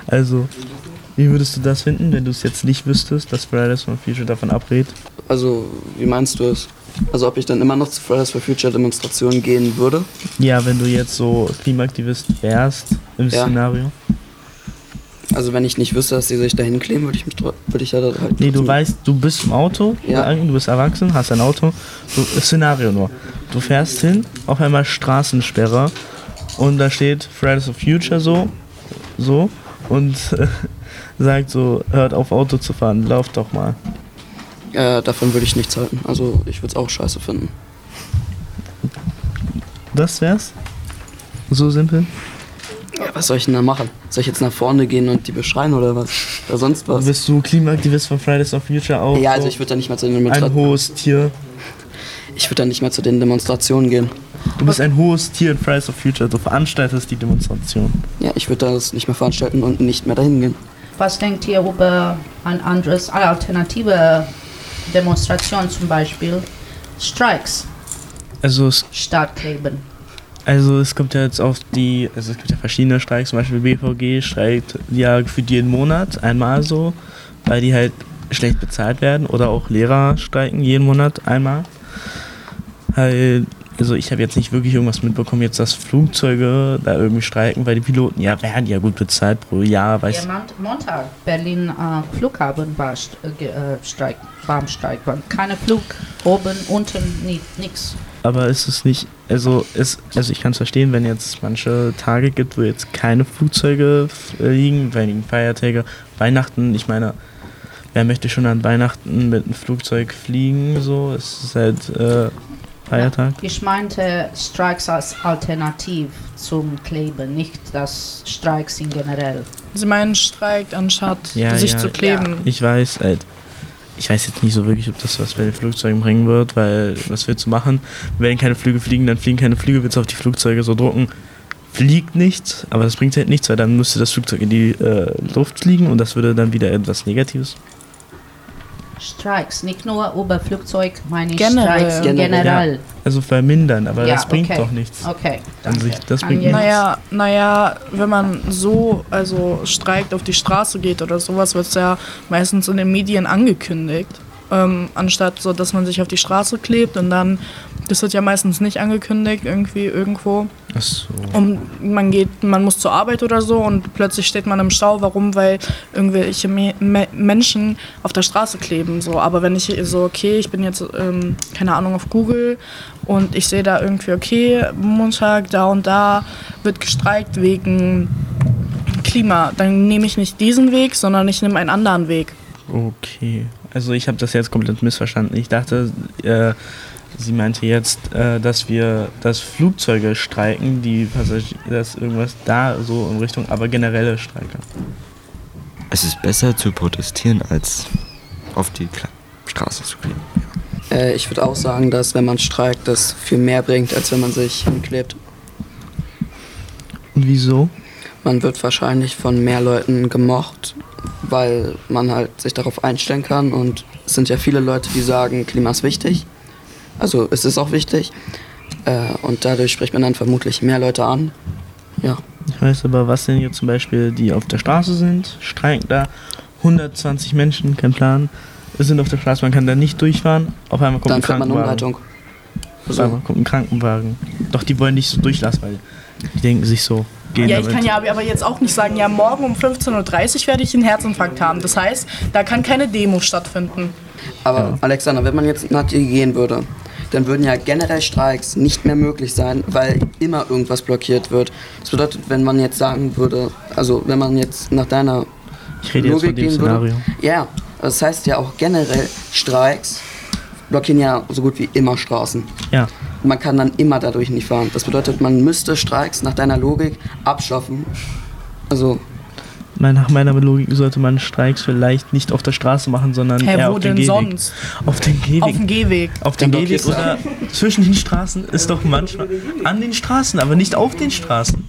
Also, wie würdest du das finden, wenn du es jetzt nicht wüsstest, dass Fridays for Future davon abrät? Also, wie meinst du es? Also, ob ich dann immer noch zu Fridays for Future Demonstrationen gehen würde? Ja, wenn du jetzt so Klimaaktivist wärst im Ja. Szenario. Also, wenn ich nicht wüsste, dass sie sich dahin kleben, würde ich mich würde ich ja da halt. Nee, du weißt, du bist im Auto, Ja. du bist erwachsen, hast ein Auto. Du, Szenario nur. Du fährst hin, auf einmal Straßensperre und da steht Fridays for Future so, so und äh, sagt so, hört auf Auto zu fahren, lauft doch mal. Äh, davon würde ich nichts halten. Also, ich würde es auch scheiße finden. Das wär's? So simpel? Ja, was soll ich denn da machen? Soll ich jetzt nach vorne gehen und die beschreien oder was? Oder sonst was? Bist du Klimaaktivist von Fridays for Future auch? Ja, also so ich würde da nicht mal zu den ein Demonstrationen. hohes Tier. Ich würde da nicht mal zu den Demonstrationen gehen. Du bist ein hohes Tier in Fridays for Future, du veranstaltest die Demonstration. Ja, ich würde das nicht mehr veranstalten und nicht mehr dahin gehen. Was denkt ihr über ein anderes, eine alternative Demonstration zum Beispiel? Streiks Also es statt Kleben. Also es kommt ja jetzt auf die, also es gibt ja verschiedene Streiks, zum Beispiel BVG streikt ja gefühlt jeden Monat einmal so, weil die halt schlecht bezahlt werden oder auch Lehrer streiken jeden Monat einmal. Halt, also ich habe jetzt nicht wirklich irgendwas mitbekommen, jetzt dass Flugzeuge da irgendwie streiken, weil die Piloten ja werden ja gut bezahlt pro Jahr, weiß Ja, Mont- Montag, Berlin äh, Flughafen war äh, äh, Streik, Warmstreik. War Keine Flug, oben, unten, nix. Aber ist es nicht, also es, also ich kann es verstehen, wenn jetzt manche Tage gibt, wo jetzt keine Flugzeuge fliegen, wenigen Feiertage, Weihnachten, ich meine, wer möchte schon an Weihnachten mit einem Flugzeug fliegen, so, es ist halt äh, Feiertag. Ich meinte Streiks als Alternativ zum Kleben, nicht das Streiks in generell. Sie meinen streikt, anstatt Ja, sich ja, zu kleben. Ich weiß, halt, ich weiß jetzt nicht so wirklich, ob das was bei den Flugzeugen bringen wird, weil was willst du machen? Wenn keine Flüge fliegen, dann fliegen keine Flüge, willst du auf die Flugzeuge so drucken. Fliegt nichts, aber das bringt halt nichts, weil dann müsste das Flugzeug in die äh, Luft fliegen und das würde dann wieder etwas Negatives. Streiks, nicht nur über Flugzeug, meine ich Generell. Streiks in generell. Ja, also vermindern, aber Ja, das bringt okay. doch nichts. Okay, An sich, das bringt nichts. Naja, naja, wenn man so also streikt, auf die Straße geht oder sowas, wird es ja meistens in den Medien angekündigt. Ähm, anstatt so, dass man sich auf die Straße klebt und dann, das wird ja meistens nicht angekündigt, irgendwie irgendwo. Ach so. Und man geht, man muss zur Arbeit oder so und plötzlich steht man im Stau. Warum? Weil irgendwelche Me Me Menschen auf der Straße kleben. So. Aber wenn ich so, okay, ich bin jetzt, ähm, keine Ahnung, auf Google und ich sehe da irgendwie, okay, Montag, da und da wird gestreikt wegen Klima, dann nehme ich nicht diesen Weg, sondern ich nehme einen anderen Weg. Okay. Also ich habe das jetzt komplett missverstanden. Ich dachte, äh, sie meinte jetzt, äh, dass wir, dass Flugzeuge streiken, die Passagiere, dass irgendwas da so in Richtung, aber generelle Streike. Es ist besser zu protestieren als auf die Kle Straße zu gehen. Äh, ich würde auch sagen, dass wenn man streikt, das viel mehr bringt, als wenn man sich hinklebt. Und wieso? Man wird wahrscheinlich von mehr Leuten gemocht, weil man halt sich darauf einstellen kann. Und es sind ja viele Leute, die sagen, Klima ist wichtig. Also es ist auch wichtig. Äh, und dadurch spricht man dann vermutlich mehr Leute an. Ja. Ich weiß aber, was denn jetzt zum Beispiel, die auf der Straße sind, streiken da, 120 Menschen, kein Plan, sind auf der Straße, man kann da nicht durchfahren, auf einmal kommt Dann ein kriegt man Krankenwagen. Umleitung. Auf einmal kommt ein Krankenwagen. Doch die wollen nicht so durchlassen, weil die denken sich so, gehen Ja, ich damit. kann ja aber jetzt auch nicht sagen, ja, morgen um 15.30 Uhr werde ich einen Herzinfarkt haben. Das heißt, da kann keine Demo stattfinden. Aber Alexander, wenn man jetzt nach dir gehen würde, dann würden ja generell Streiks nicht mehr möglich sein, weil immer irgendwas blockiert wird. Das bedeutet, wenn man jetzt sagen würde, also wenn man jetzt nach deiner Ich rede jetzt von dem Szenario. ja, das heißt ja auch generell Streiks blockieren ja so gut wie immer Straßen. Ja. Man kann dann immer dadurch nicht fahren. Das bedeutet, man müsste Streiks nach deiner Logik abschaffen. Also Mein- Nach meiner Logik sollte man Streiks vielleicht nicht auf der Straße machen, sondern Hä, eher wo auf dem denn Gehweg. sonst? Auf dem Gehweg. Auf dem Gehweg. Auf dem Gehweg oder zwischen den Straßen ist doch manchmal an den Straßen, aber nicht auf den Straßen.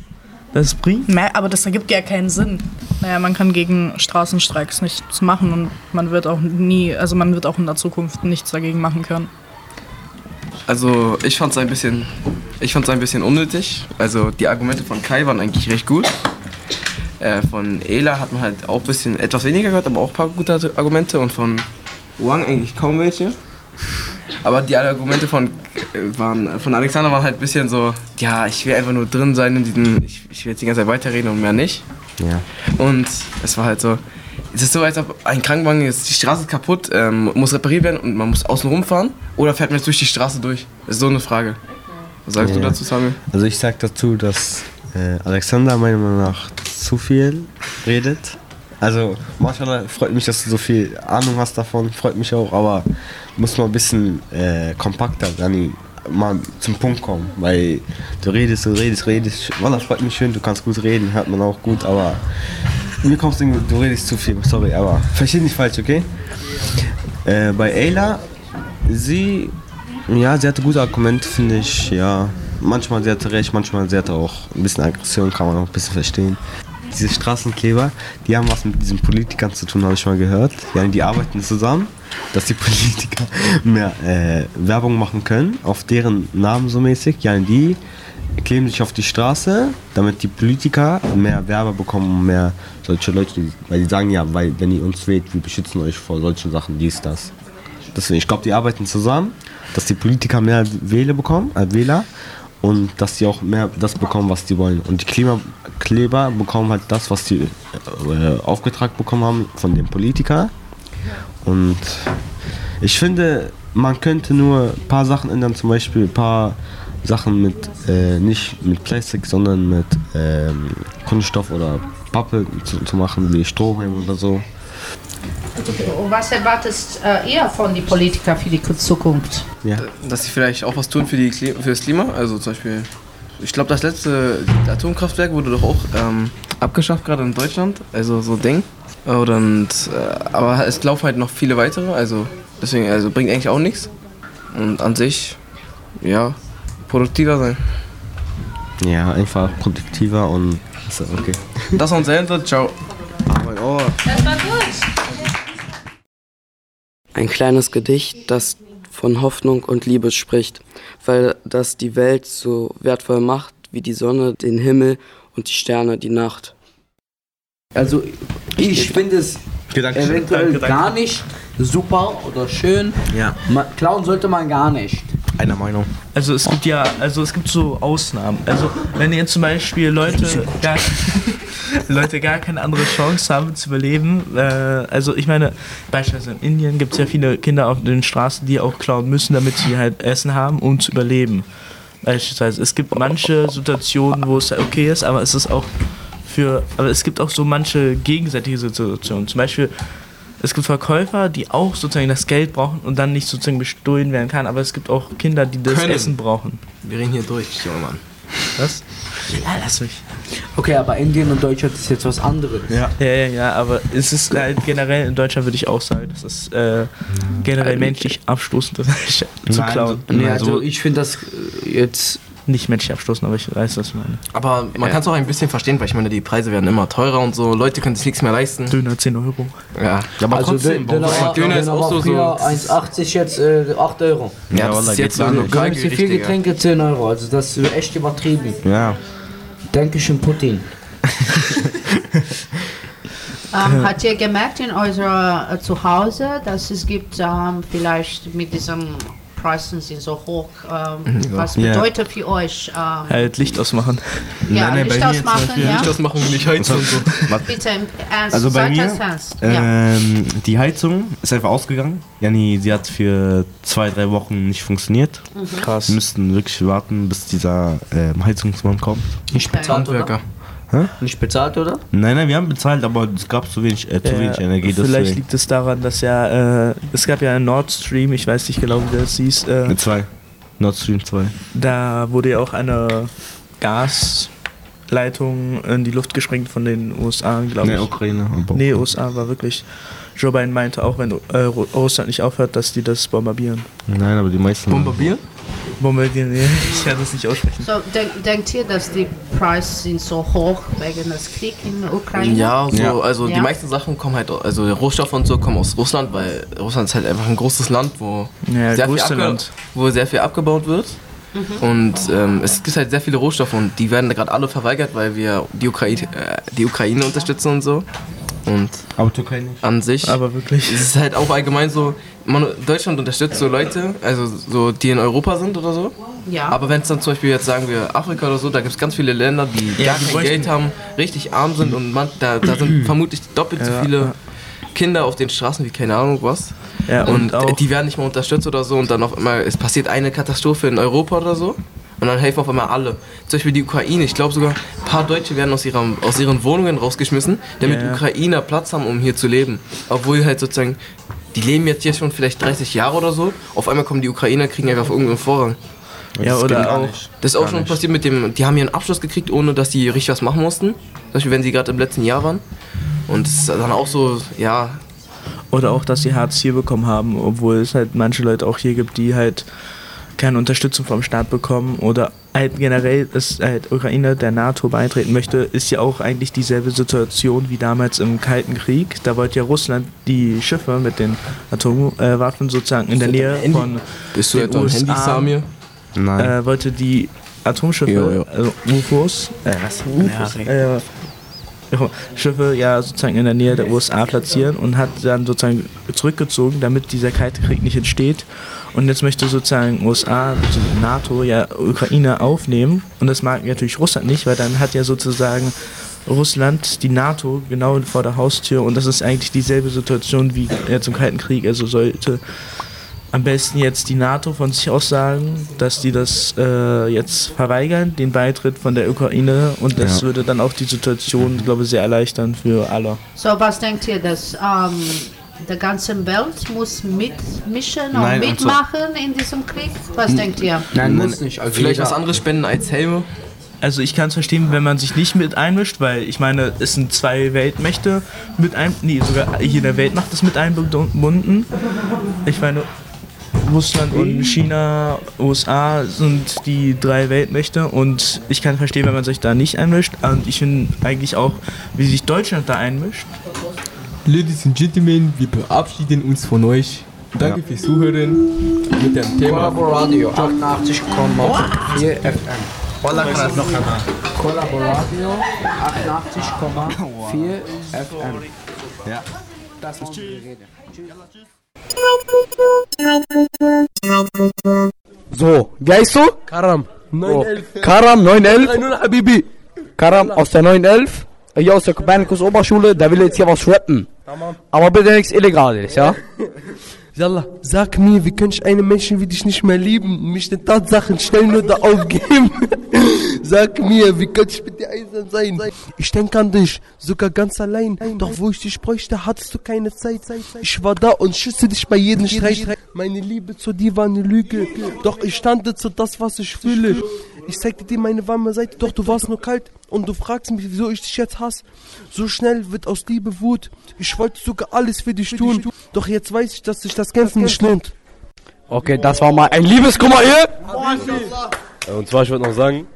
Das bringt. Mä- Aber das ergibt ja keinen Sinn. Naja, man kann gegen Straßenstreiks nichts machen und man wird auch nie, also man wird auch in der Zukunft nichts dagegen machen können. Also ich fand es ein bisschen, ich fand's ein bisschen unnötig. Also die Argumente von Kai waren eigentlich recht gut. Äh, von Ela hat man halt auch ein bisschen etwas weniger gehört, aber auch ein paar gute Argumente und von Wang eigentlich kaum welche. Aber die Argumente von, äh, waren, von Alexander waren halt ein bisschen so, ja, ich will einfach nur drin sein in diesem, ich, ich will jetzt die ganze Zeit weiterreden und mehr nicht. Ja. Und es war halt so, es ist so, als ob ein Krankenwagen ist, die Straße ist kaputt, ähm, muss repariert werden und man muss außen rumfahren oder fährt man jetzt durch die Straße durch? Das ist so eine Frage. Was sagst du Ja. dazu, Samuel? Also ich sag dazu, dass äh, Alexander meiner Meinung nach zu viel redet. Also manchmal freut mich, dass du so viel Ahnung hast davon, freut mich auch, aber muss mal ein bisschen äh, kompakter, Dani, mal zum Punkt kommen, weil du redest und redest, redest. Wallah, freut mich schön, du kannst gut reden, hört man auch gut, aber mir kommst du, du redest zu viel, sorry, aber versteh nicht falsch, okay? Äh, bei Ayla, sie, ja, sie hatte gute Argumente, finde ich, ja. Manchmal sie hatte recht, manchmal sie hatte auch ein bisschen Aggression, kann man auch ein bisschen verstehen. Diese Straßenkleber, die haben was mit diesen Politikern zu tun, habe ich mal gehört. Ja, die arbeiten zusammen, dass die Politiker mehr äh, Werbung machen können, auf deren Namen so mäßig. Ja, die kleben sich auf die Straße, damit die Politiker mehr Werbe bekommen mehr solche Leute, die- weil die sagen ja, weil wenn ihr uns wählt, wir beschützen euch vor solchen Sachen, dies, das. Deswegen, ich glaube, die arbeiten zusammen, dass die Politiker mehr Wähler bekommen, äh, Wähler und dass die auch mehr das bekommen, was die wollen. Und die Klimakleber bekommen halt das, was die äh, aufgetragen bekommen haben von den Politikern. Und ich finde, man könnte nur ein paar Sachen ändern, zum Beispiel ein paar Sachen mit, äh, nicht mit Plastik, sondern mit ähm, Kunststoff oder Pappe zu, zu machen, wie Strohhalm oder so. Und was erwartest äh, ihr von den Politikern für die Zukunft? Ja. Dass sie vielleicht auch was tun für, die, Kli- für das Klima. Also zum Beispiel, ich glaube, das letzte Atomkraftwerk wurde doch auch ähm, abgeschafft, gerade in Deutschland. Also so Ding. Und, äh, aber es laufen halt noch viele weitere. Also deswegen, also bringt eigentlich auch nichts. Und an sich, ja, produktiver sein. Ja, einfach produktiver und ist okay. Das war unser Ende. Ciao. Mein Ohr. Das war gut. Ein kleines Gedicht, das von Hoffnung und Liebe spricht, weil das die Welt so wertvoll macht wie die Sonne, den Himmel und die Sterne die Nacht. Also ich finde es eventuell gar nicht super oder schön. Ja. Klauen sollte man gar nicht. Einer Meinung. Also es gibt ja, also es gibt so Ausnahmen. Also wenn jetzt zum Beispiel Leute gar, Leute gar keine andere Chance haben zu überleben, äh, also ich meine, beispielsweise in Indien gibt es ja viele Kinder auf den Straßen, die auch klauen müssen, damit sie halt Essen haben, um zu überleben. Beispielsweise, es gibt manche Situationen, wo es okay ist, aber es ist auch für, aber es gibt auch so manche gegenseitige Situationen. Zum Beispiel, es gibt Verkäufer, die auch sozusagen das Geld brauchen und dann nicht sozusagen bestohlen werden kann, aber es gibt auch Kinder, die das Können. Essen brauchen. Wir reden hier durch, junger Mann. Was? Ja, lass mich. Okay, aber Indien und Deutschland ist jetzt was anderes. Ja. ja, ja, ja, aber es ist halt generell in Deutschland würde ich auch sagen, das ist äh, generell menschlich abstoßend, das zu Nein, klauen. so- nee, also ich finde das äh, jetzt nicht menschlich abstoßen, aber ich weiß, was ich meine. Aber man Ja. kann es auch ein bisschen verstehen, weil ich meine, die Preise werden immer teurer und so. Leute können sich nichts mehr leisten. Döner 10 Euro. Ja, aber also trotzdem, Döner, Döner, Döner ist auch so. so 1,80 jetzt äh, 8 Euro. Ja, das ist jetzt so ein Du hast Lokalgericht, viel. Getränke 10 Euro, also das ist echt übertrieben. Ja. Dankeschön, Putin. Ähm, habt ihr gemerkt in eurer äh, Zuhause, dass es gibt ähm, vielleicht mit diesen Preisen sind so hoch, ähm, Ja. was Ja. bedeutet für euch? Ähm, Halt Licht ausmachen. Ja, Nein, nein, Licht bei mir zum ausmachen, ja. Licht ausmachen und nicht heizen und so. bitte im Ernst, Also bei mir, ernst. ähm, die Heizung ist einfach ausgegangen. Jani, sie hat für zwei, drei Wochen nicht funktioniert. Mhm. Krass. Wir müssten wirklich warten, bis dieser ähm, Heizungsmann kommt. Nicht bezahlt, oder? Hä? Nicht bezahlt, oder? Nein, nein, wir haben bezahlt, aber es gab zu wenig, äh, zu Ja, wenig Energie. Vielleicht deswegen. liegt es daran, dass ja, äh, es gab ja einen Nord Stream, ich weiß nicht genau, wie das hieß. Äh, Mit zwei. Nord Stream 2. Da wurde ja auch eine Gasleitung in die Luft gesprengt von den USA, glaube ich. Nee, Ukraine, Nee, USA war wirklich. Joe Biden meinte auch, wenn äh, Ru- Russland nicht aufhört, dass die das bombardieren. Nein, aber die meisten. Bombardieren? Bombardieren, ja, ich kann das nicht aussprechen. So, denk, denkt ihr, dass die Preise sind so hoch wegen des Kriegs in der Ukraine? Ja, so, also Ja? die meisten Sachen kommen halt, also der Rohstoff und so kommen aus Russland, weil Russland ist halt einfach ein großes Land, wo, Ja, sehr, viel Land. wo sehr viel abgebaut wird. Mhm. Und ähm, es gibt halt sehr viele Rohstoffe und die werden gerade alle verweigert, weil wir die Ukraine, äh, die Ukraine unterstützen und so. Und aber Türkei nicht. An sich. Aber wirklich. Es ist halt auch allgemein so, man, Deutschland unterstützt so Leute, also so die in Europa sind oder so. Ja. Aber wenn es dann zum Beispiel jetzt sagen wir Afrika oder so, da gibt es ganz viele Länder, die Ja, gar kein Geld haben, richtig arm sind und man, da, da sind vermutlich doppelt so Ja. viele Kinder auf den Straßen wie keine Ahnung was. Ja, und und auch- die werden nicht mal unterstützt oder so und dann auf einmal, es passiert eine Katastrophe in Europa oder so. Und dann helfen auf einmal alle. Zum Beispiel die Ukraine. Ich glaube sogar, ein paar Deutsche werden aus, ihrem, aus ihren Wohnungen rausgeschmissen, damit Ja. Ukrainer Platz haben, um hier zu leben. Obwohl halt sozusagen, die leben jetzt hier schon vielleicht 30 Jahre oder so. Auf einmal kommen die Ukrainer, kriegen einfach irgendeinen Vorrang. Ja, Das oder geht gar auch- nicht. Das ist auch gar schon nicht. passiert mit dem, die haben ihren Abschluss gekriegt, ohne dass die richtig was machen mussten. Zum Beispiel, wenn sie gerade im letzten Jahr waren. Und es ist dann auch so, ja, Oder auch, dass sie Hartz IV bekommen haben, obwohl es halt manche Leute auch hier gibt, die halt keine Unterstützung vom Staat bekommen oder halt generell, dass halt Ukraine der NATO beitreten möchte, ist ja auch eigentlich dieselbe Situation wie damals im Kalten Krieg. Da wollte ja Russland die Schiffe mit den Atomwaffen sozusagen in der Nähe von Bist du den etwa am Handy, Samir? Nein. Äh, wollte die Atomschiffe, Jo, jo. also UFOs, äh, was? UFOs? Äh, ja, Schiffe ja sozusagen in der Nähe der USA platzieren und hat dann sozusagen zurückgezogen, damit dieser Kalte Krieg nicht entsteht. Und jetzt möchte sozusagen USA, also NATO, ja Ukraine aufnehmen. Und das mag natürlich Russland nicht, weil dann hat ja sozusagen Russland die NATO genau vor der Haustür und das ist eigentlich dieselbe Situation wie jetzt im Kalten Krieg. Also sollte am besten jetzt die NATO von sich aus sagen, dass die das äh, jetzt verweigern, den Beitritt von der Ukraine und das Ja. würde dann auch die Situation, glaube ich, sehr erleichtern für alle. So, was denkt ihr, dass ähm, der ganze Welt muss mitmischen und Nein, und so- mitmachen in diesem Krieg? Was denkt ihr? Vielleicht was anderes spenden als Helme. Also ich kann es verstehen, wenn man sich nicht mit einmischt, weil ich meine, es sind zwei Weltmächte mit ein, nee, sogar jede Weltmacht ist mit eingebunden. Ich meine, Russland und China, USA sind die drei Weltmächte und ich kann verstehen, wenn man sich da nicht einmischt. Und ich finde eigentlich auch, wie sich Deutschland da einmischt. Ladies and Gentlemen, wir verabschieden uns von euch. Danke fürs Zuhören mit dem Thema Collaboradio 88,4 FM. Collaboradio 88,4 FM. Ja. Das waren die Rede. So, wie heißt du? Karam. Oh. 911. Karam 911. 3-0 Habibi. Karam aus der 911. Hier aus der Kopernikus Oberschule, der will jetzt hier was rappen. Tamam. Aber bitte nichts Illegales, ja? Yalla, sag mir, wie könnte ich einen Menschen wie dich nicht mehr lieben, mich den Tatsachen schnell nur da aufgeben? sag mir, wie könnte ich mit dir eisern sein? Ich denke an dich, sogar ganz allein. Doch wo ich dich bräuchte, hattest du keine Zeit. Ich war da und schütze dich bei jedem Streit. Meine Liebe zu dir war eine Lüge. Doch ich stande zu das, was ich fühle. Ich zeigte dir meine warme Seite, doch du warst nur kalt. Und du fragst mich, wieso ich dich jetzt hasse. So schnell wird aus Liebe Wut. Ich wollte sogar alles für dich tun. Doch jetzt weiß ich, dass sich das Kämpfen nicht lohnt. Okay, das war mal ein Liebeskummer hier. Und zwar, ich wollte noch sagen,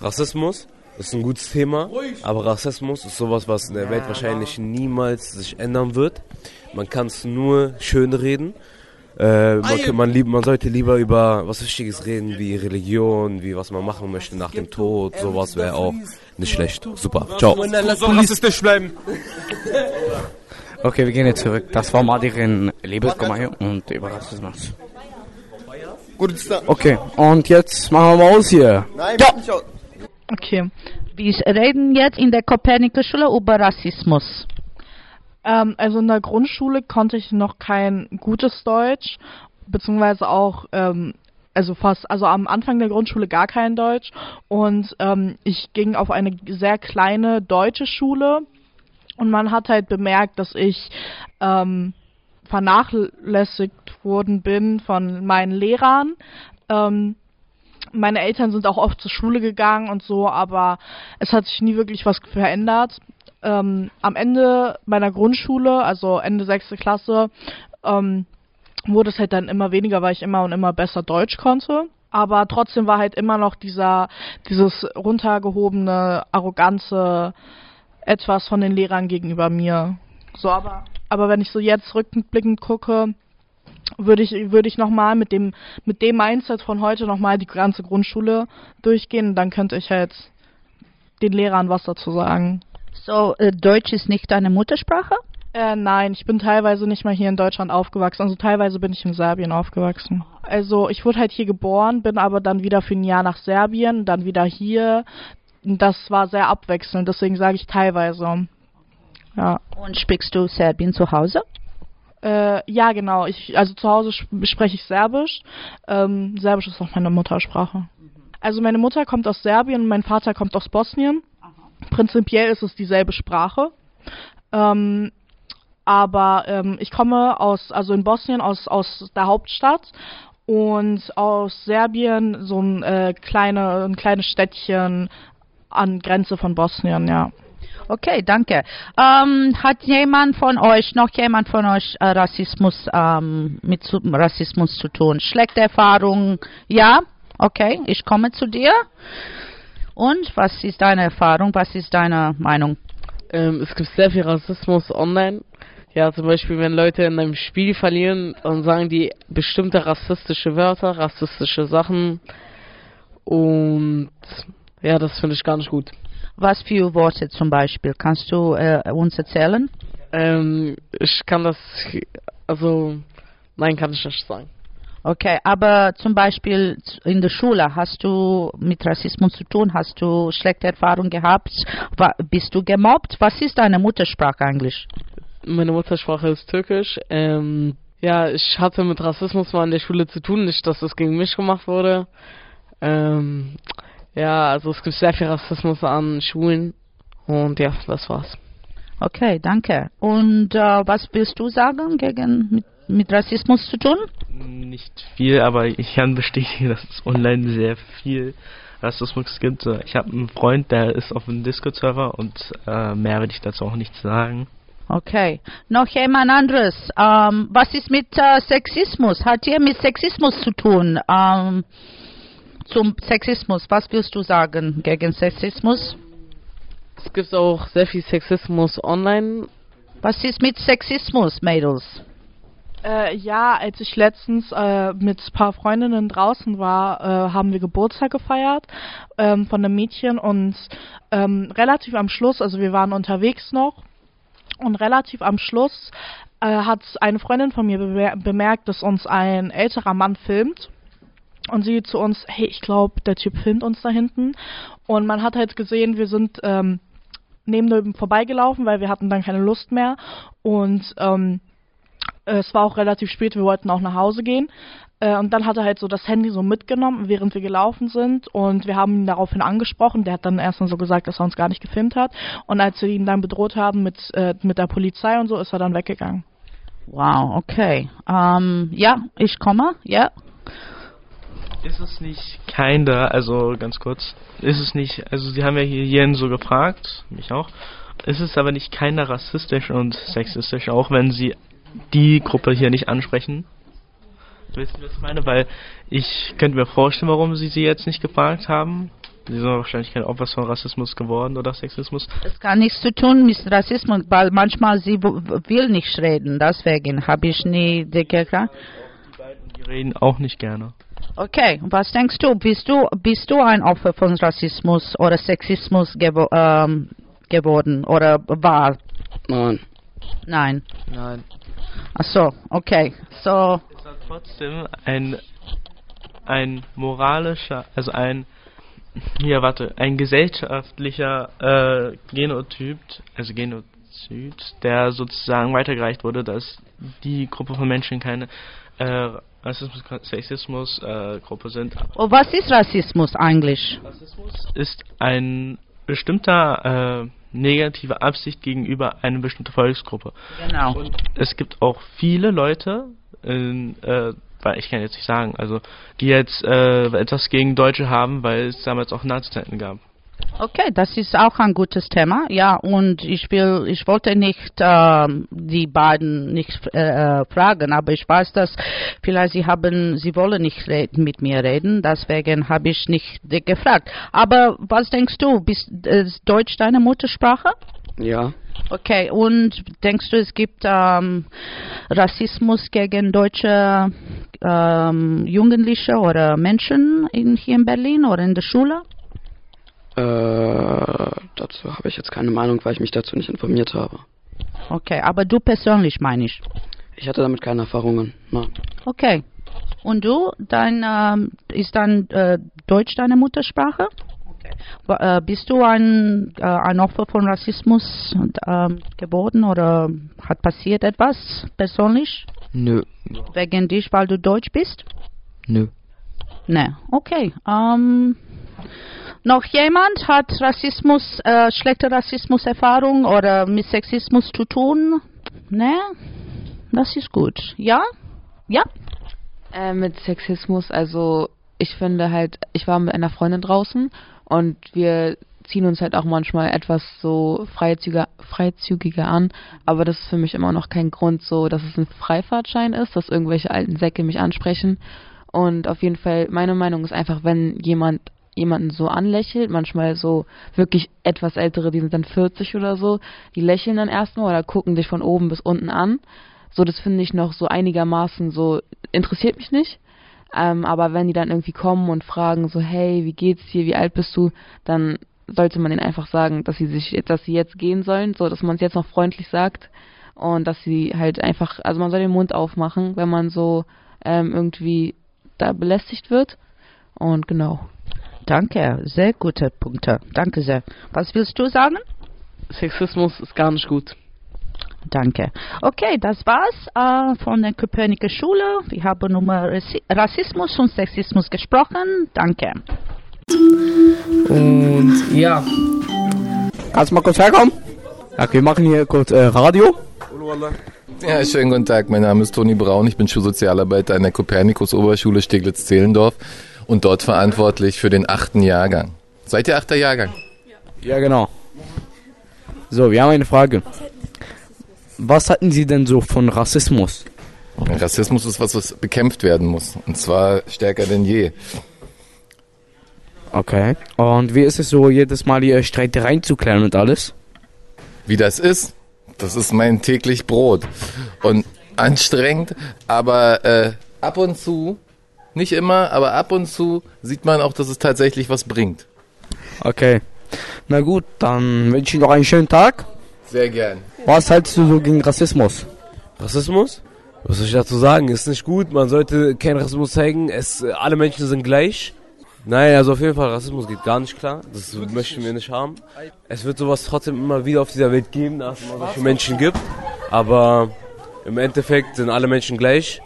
Rassismus ist ein gutes Thema, aber Rassismus ist sowas, was in der Welt wahrscheinlich niemals sich ändern wird. Man kann es nur schön reden. Äh, man, kann- man, lieb, man sollte lieber über was Wichtiges reden, wie Religion, wie was man machen möchte nach dem Tod, sowas wäre auch nicht schlecht. Super, ciao. rassistisch bleiben. Okay, wir gehen jetzt zurück. Das war Liebeskummer hier und über Rassismus. Okay, und jetzt machen wir mal aus hier. Ja. Okay. Wir reden jetzt in der Kopernikus-Schule über Rassismus. Ähm, also in der Grundschule konnte ich noch kein gutes Deutsch, beziehungsweise auch, ähm, also fast, also am Anfang der Grundschule gar kein Deutsch. Und ähm, ich ging auf eine sehr kleine deutsche Schule und man hat halt bemerkt, dass ich ähm, vernachlässigt worden bin von meinen Lehrern. Ähm, meine Eltern sind auch oft zur Schule gegangen und so, aber es hat sich nie wirklich was verändert. Ähm, am Ende meiner Grundschule, also Ende sechste Klasse, ähm, wurde es halt dann immer weniger, weil ich immer und immer besser Deutsch konnte. Aber trotzdem war halt immer noch dieser, dieses runtergehobene, arrogante etwas von den Lehrern gegenüber mir. So, aber, aber wenn ich so jetzt rückblickend gucke, würde ich, würde ich nochmal mit dem, mit dem Mindset von heute nochmal die ganze Grundschule durchgehen und dann könnte ich halt den Lehrern was dazu sagen. So, äh, Deutsch ist nicht deine Muttersprache? Äh, nein, ich bin teilweise nicht mal hier in Deutschland aufgewachsen. Also teilweise bin ich in Serbien aufgewachsen. Also ich wurde halt hier geboren, bin aber dann wieder für ein Jahr nach Serbien, dann wieder hier. Das war sehr abwechselnd, deswegen sage ich teilweise. Ja. Und sprichst du Serbien zu Hause? Äh, ja, genau. Ich, also zu Hause sp- spreche ich Serbisch. Ähm, Serbisch ist auch meine Muttersprache. Also meine Mutter kommt aus Serbien und mein Vater kommt aus Bosnien. Prinzipiell ist es dieselbe Sprache. Ähm, aber ähm, ich komme aus, also in Bosnien aus, aus der Hauptstadt und aus Serbien so ein, äh, kleine, ein kleines Städtchen an Grenze von Bosnien, ja. Okay, danke. Ähm, hat jemand von euch, noch jemand von euch äh, Rassismus ähm, mit zu, Rassismus zu tun? Schlechte Erfahrungen? Ja? Okay, ich komme zu dir. Und was ist deine Erfahrung? Was ist deine Meinung? Ähm, es gibt sehr viel Rassismus online. Ja, zum Beispiel, wenn Leute in einem Spiel verlieren, dann sagen die bestimmte rassistische Wörter, rassistische Sachen. Und ja, das finde ich gar nicht gut. Was für Worte zum Beispiel? Kannst du äh, uns erzählen? Ähm, ich kann das, also, nein, kann ich nicht sagen. Okay, aber zum Beispiel in der Schule hast du mit Rassismus zu tun? Hast du schlechte Erfahrungen gehabt? Wa- Bist du gemobbt? Was ist deine Muttersprache eigentlich? Meine Muttersprache ist Türkisch. Ähm, ja, ich hatte mit Rassismus mal in der Schule zu tun, nicht, dass das gegen mich gemacht wurde. Ähm, ja, also es gibt sehr viel Rassismus an Schulen und ja, das war's. Okay, danke. Und äh, was willst du sagen gegen mit, mit Rassismus zu tun? Nicht viel, aber ich kann bestätigen, dass es online sehr viel Rassismus gibt. Ich habe einen Freund, der ist auf einem Discord-Server und äh, mehr will ich dazu auch nicht sagen. Okay. Noch jemand anderes. Ähm, was ist mit äh, Sexismus? Hat ihr mit Sexismus zu tun? Ähm, zum Sexismus, was willst du sagen gegen Sexismus? Es gibt auch sehr viel Sexismus online. Was ist mit Sexismus, Mädels? Äh, ja, als ich letztens äh, mit ein paar Freundinnen draußen war, äh, haben wir Geburtstag gefeiert ähm, von einem Mädchen und ähm, relativ am Schluss, also wir waren unterwegs noch und relativ am Schluss äh, hat eine Freundin von mir bemer bemerkt, dass uns ein älterer Mann filmt. Und sie zu uns, hey, ich glaube, der Typ filmt uns da hinten. Und man hat halt gesehen, wir sind ähm, neben dem vorbeigelaufen, weil wir hatten dann keine Lust mehr. Und ähm, äh, es war auch relativ spät, wir wollten auch nach Hause gehen. Äh, und dann hat er halt so das Handy so mitgenommen, während wir gelaufen sind. Und wir haben ihn daraufhin angesprochen. Der hat dann erstmal so gesagt, dass er uns gar nicht gefilmt hat. Und als wir ihn dann bedroht haben mit, äh, mit der Polizei und so, ist er dann weggegangen. Wow, okay. Ähm, ja, ich komme, ja. Ist es nicht kinder, also ganz kurz, ist es nicht, also Sie haben ja hier Jen so gefragt, mich auch, ist es aber nicht keiner rassistisch und sexistisch, auch wenn Sie die Gruppe hier nicht ansprechen? Wissen Sie, was ich meine? Weil ich könnte mir vorstellen, warum Sie sie jetzt nicht gefragt haben. Sie sind wahrscheinlich kein Opfer von Rassismus geworden oder Sexismus. Es kann nichts zu tun mit Rassismus, weil manchmal sie will nicht reden. Deswegen habe ich nie die gefragt. Die reden auch nicht gerne. Okay, was denkst du? Bist du bist du ein Opfer von Rassismus oder Sexismus gewo ähm, geworden oder war? Nein. Nein. Nein. Ach so, okay. So, Es hat trotzdem ein ein moralischer, also ein hier warte, ein gesellschaftlicher äh, Genotyp, also Genozid, der sozusagen weitergereicht wurde, dass die Gruppe von Menschen keine äh, Rassismus, Sexismus äh, Gruppe sind. oh, was ist Rassismus eigentlich? Ist ein bestimmter äh, negative Absicht gegenüber einer bestimmten Volksgruppe. Genau. Und es gibt auch viele Leute, in, äh, weil ich kann jetzt nicht sagen, also die jetzt äh, etwas gegen Deutsche haben, weil es damals auch Nazi-Zeiten gab. Okay, das ist auch ein gutes Thema. Ja, und ich will, ich wollte nicht ähm, die beiden nicht äh, äh, fragen, aber ich weiß, dass vielleicht sie haben, sie wollen nicht reden, mit mir reden, deswegen habe ich nicht gefragt. Aber was denkst du? Bist äh, ist Deutsch deine Muttersprache? Ja. Okay, und denkst du, es gibt ähm, Rassismus gegen deutsche ähm, Jugendliche oder Menschen in, hier in Berlin oder in der Schule? Äh, dazu habe ich jetzt keine Meinung, weil ich mich dazu nicht informiert habe. Okay, aber du persönlich meine ich. Ich hatte damit keine Erfahrungen. Nein. Okay. Und du, dein, ähm, ist dann äh, Deutsch deine Muttersprache? Okay. Wa- Äh, bist du ein, äh, ein Opfer von Rassismus ähm, geworden oder hat passiert etwas persönlich Nö. wegen dich, weil du Deutsch bist? Nö. Ne, okay. Ähm, noch jemand hat Rassismus, äh, schlechte Rassismuserfahrung oder mit Sexismus zu tun? Ne? Das ist gut. Ja? Ja? Äh, mit Sexismus, also ich finde halt, ich war mit einer Freundin draußen und wir ziehen uns halt auch manchmal etwas so freizügiger, freizügiger an, aber das ist für mich immer noch kein Grund so, dass es ein Freifahrtschein ist, dass irgendwelche alten Säcke mich ansprechen und auf jeden Fall, meine Meinung ist einfach, wenn jemand jemanden so anlächelt, manchmal so wirklich etwas ältere, die sind dann 40 oder so, die lächeln dann erstmal oder gucken dich von oben bis unten an. So, das finde ich noch so einigermaßen so, interessiert mich nicht. Ähm, aber wenn die dann irgendwie kommen und fragen so, hey, wie geht's dir, wie alt bist du, dann sollte man ihnen einfach sagen, dass sie sich, dass sie jetzt gehen sollen, so dass man es jetzt noch freundlich sagt und dass sie halt einfach, also man soll den Mund aufmachen, wenn man so ähm, irgendwie da belästigt wird. Und genau. Danke, sehr gute Punkte. Danke sehr. Was willst du sagen? Sexismus ist gar nicht gut. Danke. Okay, das war's äh, von der Koperniker Schule. Wir haben über Rassi- Rassismus und Sexismus gesprochen. Danke. Und ja. Kannst du mal kurz herkommen? Ja, wir machen hier kurz äh, Radio. Ja, schönen guten Tag. Mein Name ist Toni Braun. Ich bin Schulsozialarbeiter an der Kopernikus Oberschule Steglitz-Zehlendorf und dort verantwortlich für den achten Jahrgang. Seid ihr achter Jahrgang? Ja, genau. So, wir haben eine Frage. Was halten Sie denn so von Rassismus? Rassismus ist was, was bekämpft werden muss. Und zwar stärker denn je. Okay. Und wie ist es so, jedes Mal Ihre Streitereien zu klären und alles? Wie das ist, das ist mein täglich Brot. Und anstrengend, aber äh, ab und zu, nicht immer, aber ab und zu sieht man auch, dass es tatsächlich was bringt. Okay. Na gut, dann wünsche ich Ihnen noch einen schönen Tag. Sehr gern. Was hältst du so gegen Rassismus? Rassismus? Was soll ich dazu sagen? Ist nicht gut, man sollte keinen Rassismus zeigen. Es, alle Menschen sind gleich. Nein, also auf jeden Fall, Rassismus geht gar nicht klar. Das möchten wir nicht haben. Es wird sowas trotzdem immer wieder auf dieser Welt geben, dass es immer solche Menschen gibt. Aber im Endeffekt sind alle Menschen gleich.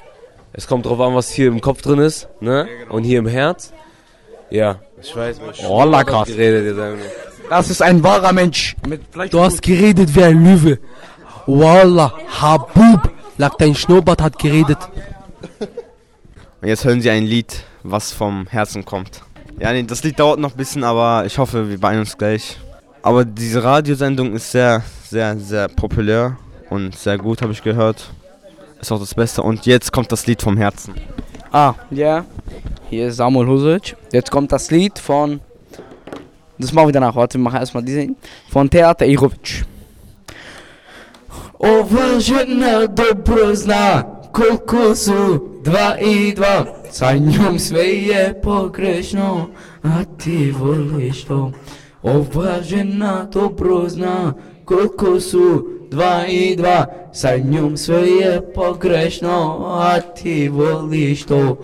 Es kommt drauf an, was hier im Kopf drin ist, ne? Und hier im Herz. Ja, ich weiß, man Oh, krass. geredet. Das ist ein wahrer Mensch. Mit Du hast geredet wie ein Löwe. Wallah, Habub. Lag dein Schnurrbart hat geredet. Und jetzt hören Sie ein Lied, was vom Herzen kommt. Ja, nee, das Lied dauert noch ein bisschen, aber ich hoffe, wir beeilen uns gleich. Aber diese Radiosendung ist sehr, sehr, sehr populär und sehr gut, habe ich gehört Ist auch das Beste. Und jetzt kommt das Lied vom Herzen. Ah, ja. Hier ist Samuel Husic. Jetzt kommt das Lied von. Das machen wir danach. Warte, wir machen erstmal diesen. Von Theater Irovic. Уважена добро зна, колко су два и два. Sanjom sve je pogrešno, a ti voliš to. Ova žena dobro zna, koliko su dva i dva. Sa njom sve je pogrešno, a ti voliš to.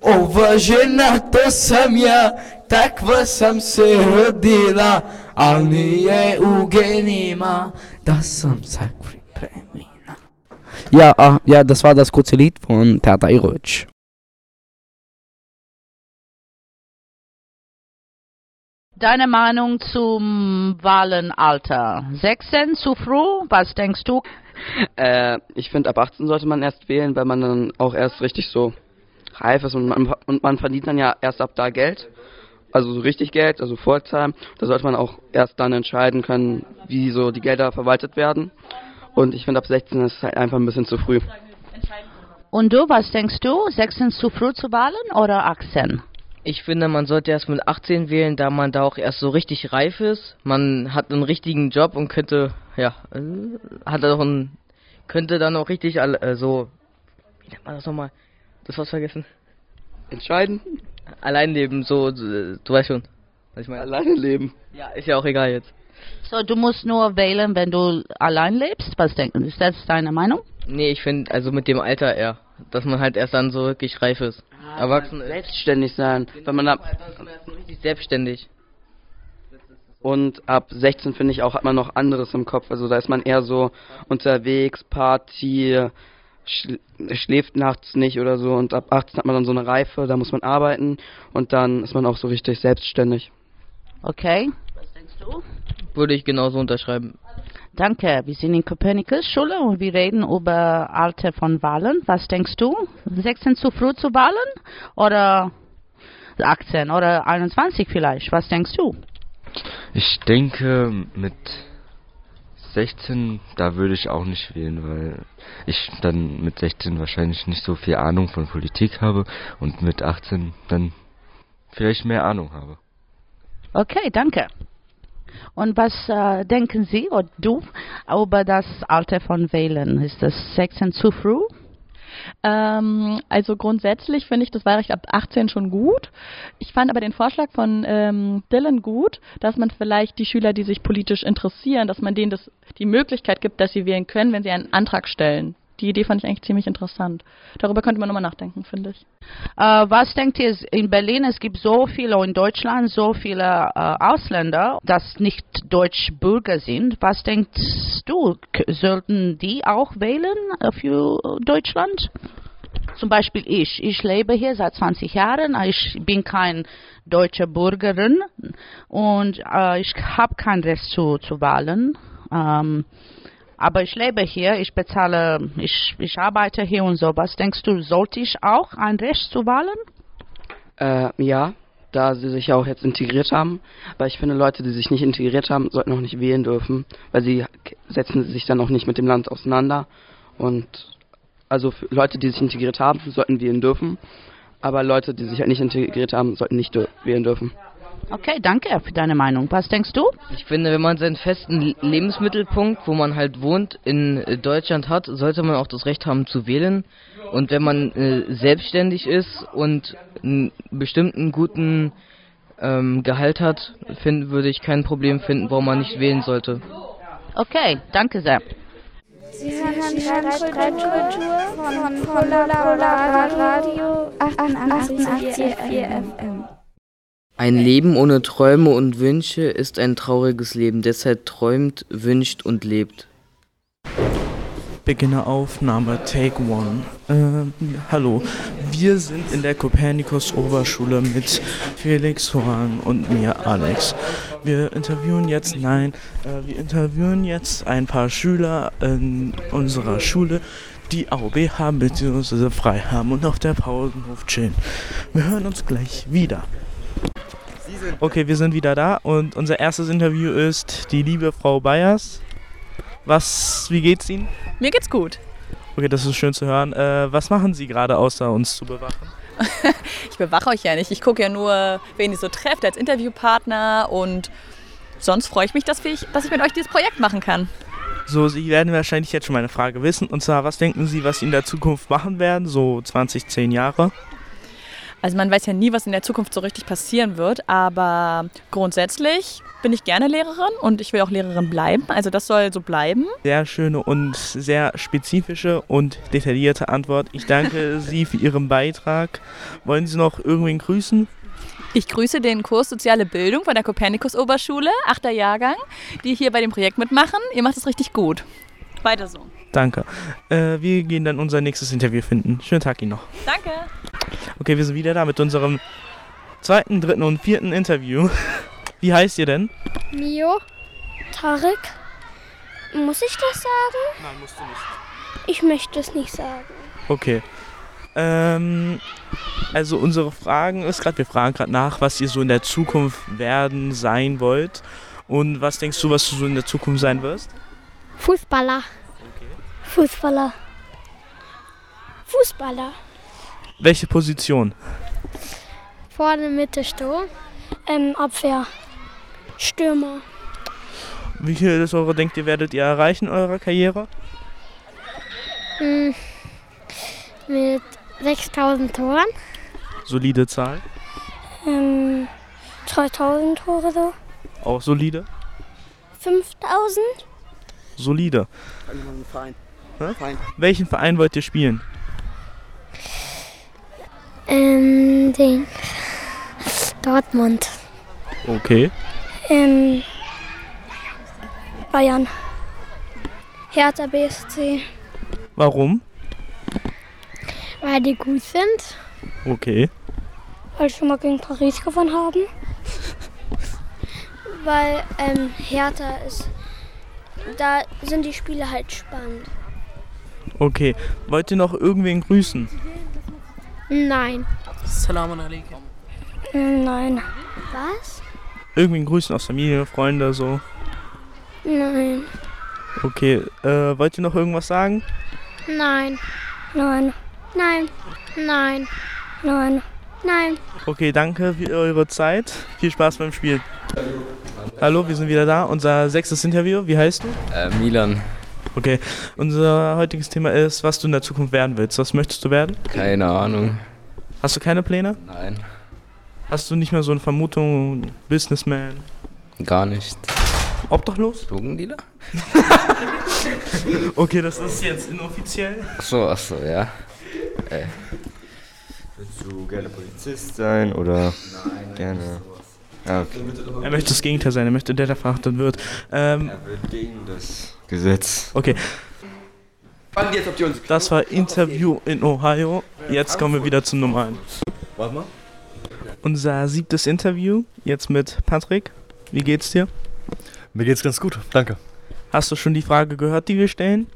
Ova žena to sam ja, takva sam se rodila, al nije u genima, da sam sak pripremila. Ja, ah, ja, das war das kurze Lied von Theater Irovic. Deine Meinung zum Wahlenalter? 16 zu früh? Was denkst du? Äh, ich finde, ab 18 sollte man erst wählen, weil man dann auch erst richtig so reif ist und man, und man verdient dann ja erst ab da Geld. Also so richtig Geld, also Vollzeit. Da sollte man auch erst dann entscheiden können, wie so die Gelder verwaltet werden. Und ich finde, ab 16 ist es halt einfach ein bisschen zu früh. Und du, was denkst du? 16 zu früh zu Wahlen oder 18? Ich finde, man sollte erst mit 18 wählen, da man da auch erst so richtig reif ist. Man hat einen richtigen Job und könnte, ja, äh, hat auch einen, könnte dann auch richtig all, äh, so, wie nennt man das nochmal? Das was vergessen? Entscheiden? Allein leben, so, äh, du weißt schon, was ich meine. Alleine leben? Ja, ist ja auch egal jetzt. So, du musst nur wählen, wenn du allein lebst? Was denken? Ist das deine Meinung? Nee, ich finde, also mit dem Alter eher, dass man halt erst dann so wirklich reif ist. Erwachsen ist. Selbstständig sein. Wenn man ab, Richtig selbstständig. und ab 16 finde ich auch, hat man noch anderes im Kopf. Also da ist man eher so unterwegs, Party, schl schläft nachts nicht oder so. Und ab 18 hat man dann so eine Reife, da muss man arbeiten und dann ist man auch so richtig selbstständig. Okay. Was denkst du? Würde ich genauso unterschreiben. Danke. Wir sind in Kopernikus Schule und wir reden über Alter von Wahlen. Was denkst du? 16 zu früh zu Wahlen oder 18 oder 21 vielleicht? Was denkst du? Ich denke, mit 16, da würde ich auch nicht wählen, weil ich dann mit 16 wahrscheinlich nicht so viel Ahnung von Politik habe und mit 18 dann vielleicht mehr Ahnung habe. Okay, danke. Und was äh, denken Sie oder du über das Alter von Wählen? Ist das 16 zu früh? Ähm, also grundsätzlich finde ich das Wahlrecht ab 18 schon gut. Ich fand aber den Vorschlag von ähm, Dylan gut, dass man vielleicht die Schüler, die sich politisch interessieren, dass man denen das, die Möglichkeit gibt, dass sie wählen können, wenn sie einen Antrag stellen. Die Idee fand ich eigentlich ziemlich interessant. Darüber könnte man nochmal nachdenken, finde ich. Äh, was denkt ihr, in Berlin, es gibt so viele, in Deutschland so viele äh, Ausländer, das nicht Deutschbürger sind. Was denkst du, sollten die auch wählen äh, für Deutschland? Zum Beispiel ich. Ich lebe hier seit 20 Jahren. Ich bin kein deutsche Bürgerin und äh, ich habe kein Recht zu, zu wählen. Ähm, aber ich lebe hier, ich bezahle, ich, ich arbeite hier und so. Was denkst du, sollte ich auch ein Recht zu wählen? Äh, ja, da sie sich ja auch jetzt integriert haben. Aber ich finde, Leute, die sich nicht integriert haben, sollten auch nicht wählen dürfen, weil sie setzen sich dann auch nicht mit dem Land auseinander. Und also Leute, die sich integriert haben, sollten wählen dürfen. Aber Leute, die sich halt nicht integriert haben, sollten nicht wählen dürfen. Okay, danke für deine Meinung. Was denkst du? Ich finde, wenn man seinen festen Lebensmittelpunkt, wo man halt wohnt, in äh, Deutschland hat, sollte man auch das Recht haben zu wählen. Und wenn man äh, selbstständig ist und einen bestimmten guten ähm, Gehalt hat, find, würde ich kein Problem finden, warum man nicht wählen sollte. Okay, danke sehr. Sie hören Schreibkultur von Polar Radio 88,4 FM. Ein Leben ohne Träume und Wünsche ist ein trauriges Leben. Deshalb träumt, wünscht und lebt. beginne Aufnahme, Take One. Ähm, hallo, wir sind in der Kopernikus Oberschule mit Felix Horn und mir, Alex. Wir interviewen jetzt, nein, äh, wir interviewen jetzt ein paar Schüler in unserer Schule, die AOB haben bzw. frei haben und auf der Pausenhof chillen. Wir hören uns gleich wieder. Okay, wir sind wieder da und unser erstes Interview ist die liebe Frau Bayers. Was, wie geht's Ihnen? Mir geht's gut. Okay, das ist schön zu hören. Äh, was machen Sie gerade außer uns zu bewachen? Ich bewache euch ja nicht. Ich gucke ja nur, wen ihr so trefft als Interviewpartner und sonst freue ich mich, dass ich, dass ich mit euch dieses Projekt machen kann. So, Sie werden wahrscheinlich jetzt schon meine Frage wissen. Und zwar, was denken Sie, was Sie in der Zukunft machen werden? So 20, 10 Jahre? Also man weiß ja nie, was in der Zukunft so richtig passieren wird, aber grundsätzlich bin ich gerne Lehrerin und ich will auch Lehrerin bleiben. Also das soll so bleiben. Sehr schöne und sehr spezifische und detaillierte Antwort. Ich danke Sie für Ihren Beitrag. Wollen Sie noch irgendwen grüßen? Ich grüße den Kurs Soziale Bildung von der Kopernikus Oberschule, 8. Jahrgang, die hier bei dem Projekt mitmachen. Ihr macht es richtig gut. Weiter so. Danke. Äh, wir gehen dann unser nächstes Interview finden. Schönen Tag Ihnen noch. Danke. Okay, wir sind wieder da mit unserem zweiten, dritten und vierten Interview. Wie heißt ihr denn? Mio, Tarek. Muss ich das sagen? Nein, musst du nicht. Ich möchte es nicht sagen. Okay. Ähm, also unsere Fragen ist gerade, wir fragen gerade nach, was ihr so in der Zukunft werden, sein wollt. Und was denkst du, was du so in der Zukunft sein wirst? Fußballer. Fußballer. Fußballer. Welche Position? Vorne, Mitte, Sturm. Ähm, Abwehr. Stürmer. Wie viele Tore denkt ihr, werdet ihr erreichen in eurer Karriere? Hm. Mit 6000 Toren. Solide Zahl. Ähm, 3000 Tore so. Auch solide? 5000. Solide. Verein. Hä? Welchen Verein wollt ihr spielen? Ähm, den. Dortmund. Okay. Ähm, Bayern. Hertha BSC. Warum? Weil die gut sind. Okay. Weil sie schon mal gegen Paris gewonnen haben. Weil ähm, Hertha ist. Da sind die Spiele halt spannend. Okay. Wollt ihr noch irgendwen grüßen? Nein. Salam alaikum. Nein. Was? Irgendwen grüßen aus Familie, Freunde, so. Nein. Okay. Äh, wollt ihr noch irgendwas sagen? Nein. Nein. Nein. Nein. Nein. Nein. Okay, danke für eure Zeit. Viel Spaß beim Spiel. Hallo, wir sind wieder da. Unser sechstes Interview. Wie heißt du? Äh, Milan. Okay. Unser heutiges Thema ist, was du in der Zukunft werden willst. Was möchtest du werden? Keine Ahnung. Hast du keine Pläne? Nein. Hast du nicht mehr so eine Vermutung, Businessman? Gar nicht. Obdachlos? Drogendealer? okay, das ist jetzt inoffiziell. Achso, achso, ja. Äh. Willst du gerne Polizist sein oder gerne. Okay. Er möchte das Gegenteil sein, er möchte der, der verhaftet wird. Ähm, Er will gegen das Gesetz. okay. Das war Interview in Ohio. Jetzt kommen wir wieder zum normalen. Warte mal. Unser siebtes Interview, jetzt mit Patrick. Wie geht's dir? Mir geht's ganz gut, danke. Hast du schon die Frage gehört, die wir stellen?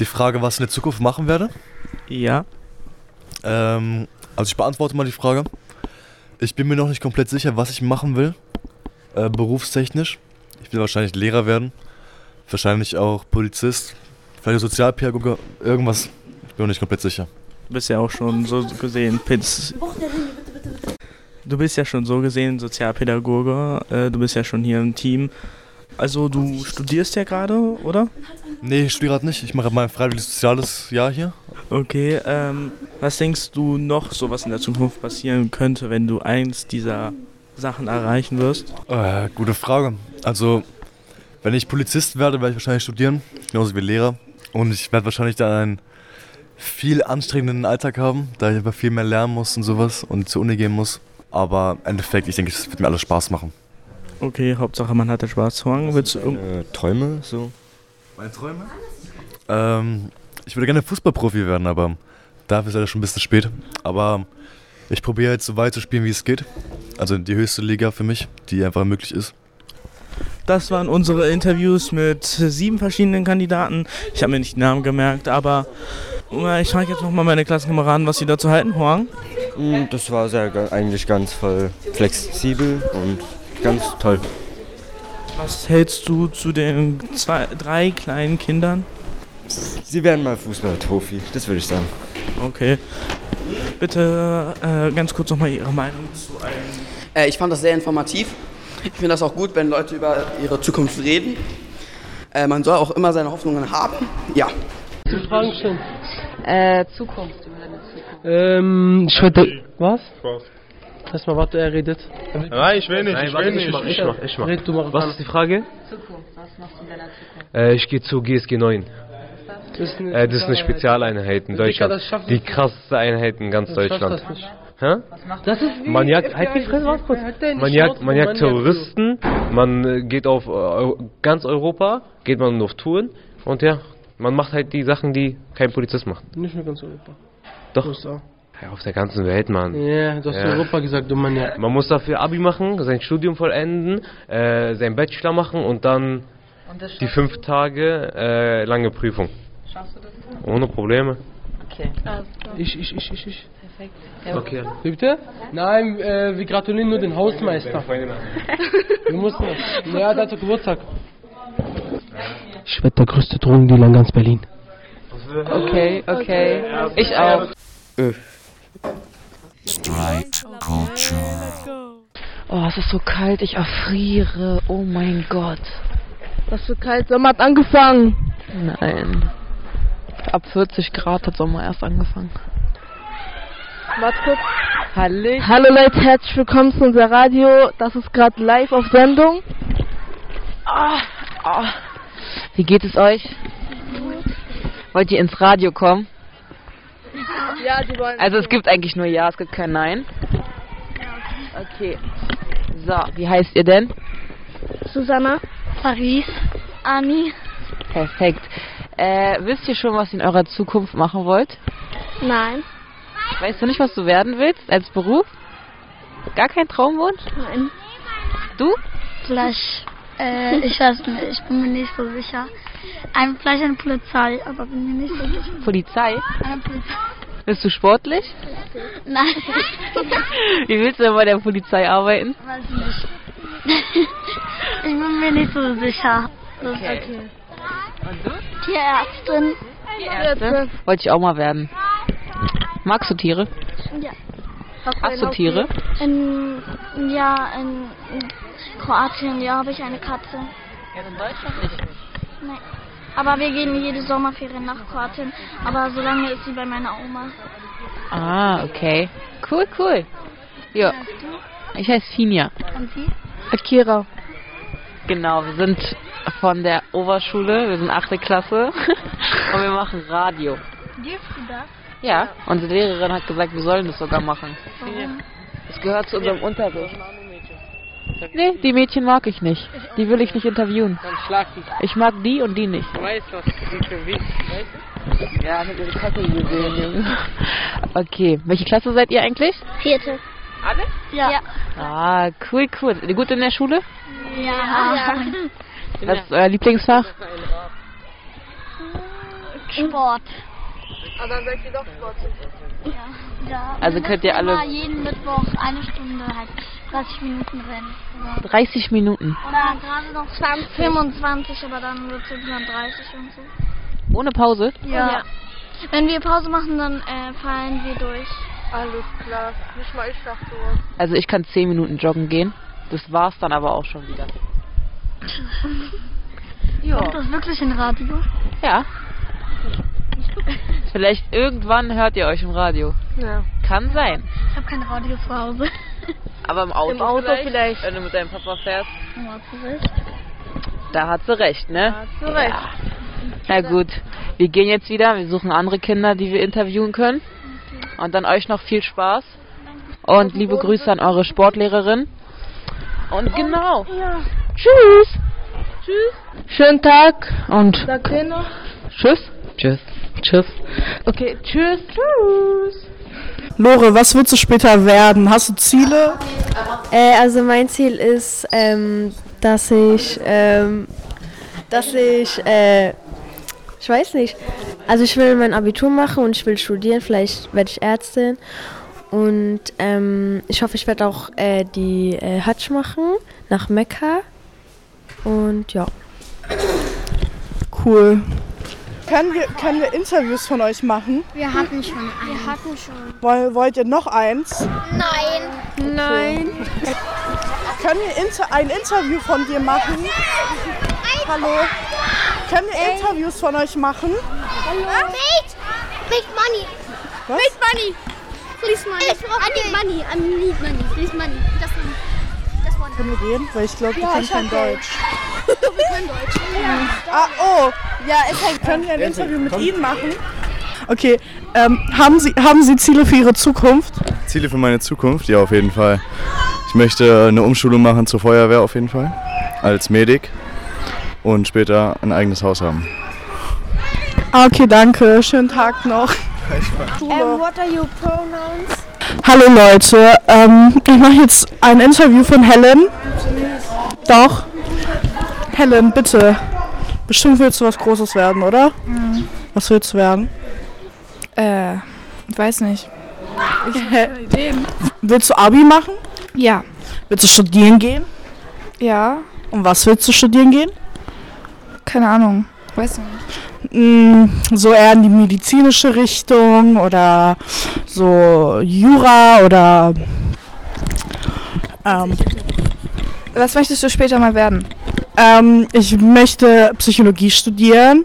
Die Frage, was ich in der Zukunft machen werde? Ja. Ähm, also ich beantworte mal die Frage. Ich bin mir noch nicht komplett sicher, was ich machen will, äh, berufstechnisch. Ich will wahrscheinlich Lehrer werden, wahrscheinlich auch Polizist, vielleicht Sozialpädagoge, irgendwas. Ich bin noch nicht komplett sicher. Du bist ja auch schon so gesehen Piz. Du bist ja schon so gesehen Sozialpädagoge. Äh, du bist ja schon hier im Team. Also du studierst ja gerade, oder? Nee, ich studiere gerade nicht. Ich mache mein freiwilliges soziales Jahr hier. Okay, ähm, was denkst du noch, so was in der Zukunft passieren könnte, wenn du eins dieser Sachen erreichen wirst? Äh, gute Frage. Also, wenn ich Polizist werde, werde ich wahrscheinlich studieren, genauso wie Lehrer. Und ich werde wahrscheinlich dann einen viel anstrengenden Alltag haben, da ich einfach viel mehr lernen muss und sowas und zur Uni gehen muss. Aber im Endeffekt, ich denke, es wird mir alles Spaß machen. Okay, Hauptsache man hat den Spaß. Willst du Äh, Träume so? Meine Träume? Ähm, ich würde gerne Fußballprofi werden, aber dafür ist leider schon ein bisschen spät. Aber ich probiere jetzt so weit zu spielen, wie es geht. Also die höchste Liga für mich, die einfach möglich ist. Das waren unsere Interviews mit sieben verschiedenen Kandidaten. Ich habe mir nicht die Namen gemerkt, aber äh, ich frage jetzt nochmal meine Klassenkameraden, was sie dazu halten, Huang. Mm, Das war sehr, eigentlich ganz voll flexibel und ganz toll. Was hältst du zu den zwei, drei kleinen Kindern? Sie werden mal Fußballprofi, das würde ich sagen. Okay. Bitte äh, ganz kurz nochmal Ihre Meinung zu einem. Äh, ich fand das sehr informativ. Ich finde das auch gut, wenn Leute über ihre Zukunft reden. Äh, man soll auch immer seine Hoffnungen haben. Ja. Die Fragen stellen. Äh, Zukunft, über deine Zukunft. Ähm, ich würde. Was? Erstmal warte, er redet. Nein, ich will nicht, Nein, ich will nicht. mach, Ich mach, ich mach. Red du Marokkaner. Was ist die Frage? Zukunft, was machst du in deiner Zukunft? Äh, ich gehe zu GSG 9. Das ist eine Äh, das ist eine Spezialeinheit in Deutschland. das schafft Die krasseste Einheit in ganz Deutschland. das nicht. Hä? Das ist wie Man jagt, halt die Fresse, warte kurz. Man jagt, man jagt Terroristen, man geht auf äh, ganz Europa, geht man auf Touren und ja, man macht halt die Sachen, die kein Polizist macht. Nicht nur ganz Europa. Doch. USA. Ja, auf der ganzen Welt, Mann. Ja, du hast Europa gesagt, du Mann, ja. Man muss dafür Abi machen, sein Studium vollenden, äh, seinen Bachelor machen und dann Und die fünf Tage äh, lange Prüfung. Schaffst du das? Ohne Probleme. Okay. Ich, ich, ich, ich, ich. Perfekt. Okay. Wie bitte? Nein, äh, wir gratulieren nur den Hausmeister. Wir mussten. Ja, der hat Geburtstag. Ich werde der größte Drogendealer in ganz Berlin. Okay, okay. Ich auch. Straight Culture. Oh, es ist so kalt, ich erfriere. Oh mein Gott. Was für kalt, Sommer hat angefangen. Nein. Ab 40 Grad hat Sommer erst angefangen. Warte kurz. Hallo. Hallo Leute, herzlich willkommen zu unser Radio. Das ist gerade live auf Sendung. Ah, ah. Wie geht es euch? Wollt ihr ins Radio kommen? Ja, die wollen. Also es gibt eigentlich nur Ja, es gibt kein Nein. Okay. So, wie heißt ihr denn? Susanna, Paris, Ani. Perfekt. Äh, wisst ihr schon, was ihr in eurer Zukunft machen wollt? Nein. Weißt du nicht, was du werden willst als Beruf? Gar kein Traumwunsch? Nein. Du? Vielleicht, äh, ich weiß nicht, ich bin mir nicht so sicher. Ein, vielleicht eine Polizei, aber bin mir nicht so sicher. Polizei? Eine Polizei. Bist du sportlich? Nein. Wie willst du denn bei der Polizei arbeiten? Weiß nicht. ich bin mir nicht so sicher. Das ist Okay. okay. Und du? Tierärztin. Ärzte? Wollte ich auch mal werden. Magst du Tiere? Ja. Hast du Tiere? In, ja, in, in Kroatien, ja, habe ich eine Katze. Ja, in Deutschland nicht. Nee. Aber wir gehen jede Sommerferien nach Kroatien. Aber so lange ist sie bei meiner Oma. Ah, okay. Cool, cool. Ja. Ich heiße Finja. Und sie? Akira. Genau, wir sind von der Oberschule, wir sind 8. Klasse und wir machen Radio. Dürft du das? Ja, unsere Lehrerin hat gesagt, wir sollen das sogar machen. Das gehört zu unserem Unterricht. Nee, die Mädchen mag ich nicht. Die will ich nicht interviewen. Ich mag die und die nicht. Ja, mit ihrer Kacke gesehen, Junge. Okay, welche Klasse seid ihr eigentlich? Vierte. Alle? Ja. ja. Ah, cool, cool. Seid ihr gut in der Schule? Ja. Was ist euer Lieblingsfach? Sport. Aber dann seid ihr doch sportlich. Ja. ja. Also könnt ihr alle- jeden Mittwoch eine Stunde halt 30 Minuten rennen. Oder, 30 Minuten. oder gerade noch 20. 25, aber dann wird es irgendwann 30 und so. Ohne Pause? Ja. Wenn wir Pause machen, dann äh, fallen wir durch. Alles klar. Nicht mal ich schaff sowas. Also ich kann 10 Minuten joggen gehen. Das war's dann aber auch schon wieder. Ja. Kommt das wirklich in Radio? Ja. Vielleicht irgendwann hört ihr euch im Radio. Ja. Kann sein. Ich habe kein Radio zu Hause. Aber im Auto, Im Auto vielleicht. Wenn du mit deinem Papa fährst. Ja, hast du recht. Da hat sie recht, ne? Hast du recht. Na gut, wir gehen jetzt wieder. Wir suchen andere Kinder, die wir interviewen können. Und dann euch noch viel Spaß. Und liebe Grüße an eure Sportlehrerin. Und genau. Ja. Tschüss. Tschüss. Schönen Tag und tschüss. Tschüss. Tschüss. Okay, tschüss. Tschüss. Lore, was willst du später werden? Hast du Ziele? Äh, also mein Ziel ist, ähm, dass ich, ähm, dass ich, äh, ich weiß nicht. Also ich will mein Abitur machen und ich will studieren. Vielleicht werde ich Ärztin. Und ähm, ich hoffe, ich werde auch äh, die äh, Hajj machen nach Mekka. Und ja. Cool. Können wir, können wir Interviews von euch machen? Wir hatten schon einen. Wir hatten schon. Woll, wollt ihr noch eins? Nein. Nein. Können wir inter ein Interview von dir machen? Hallo? Können wir Interviews von euch machen? Hallo. Wait. Make money. Was? Make money. Please money. I need money. I need money. Please money. Just money. Können wir gehen? Weil ich glaube, wir Ja, können ich kein Deutsch. wir können Deutsch. Ah, oh. Ja, ist halt, können wir ein Interview mit Ihnen machen? Okay, ähm, haben, Sie, haben Sie Ziele für Ihre Zukunft? Ziele für meine Zukunft? Ja, auf jeden Fall. Ich möchte eine Umschulung machen zur Feuerwehr auf jeden Fall. Als Medik. Und später ein eigenes Haus haben. Ah, Okay, danke. Schönen Tag noch. Um, what are your pronouns? Hallo Leute, ähm, ich mache jetzt ein Interview von Helen. Doch. Helen, bitte. Bestimmt willst du was Großes werden, oder? Mhm. Was willst du werden? Äh, weiß nicht. Ich Hä? Ideen. Willst du Abi machen? Ja. Willst du studieren gehen? Ja. Und was willst du studieren gehen? Keine Ahnung. Weiß nicht. Mm, So eher in die medizinische Richtung oder so Jura oder ähm, Was möchtest du später mal werden? ähm, ich möchte Psychologie studieren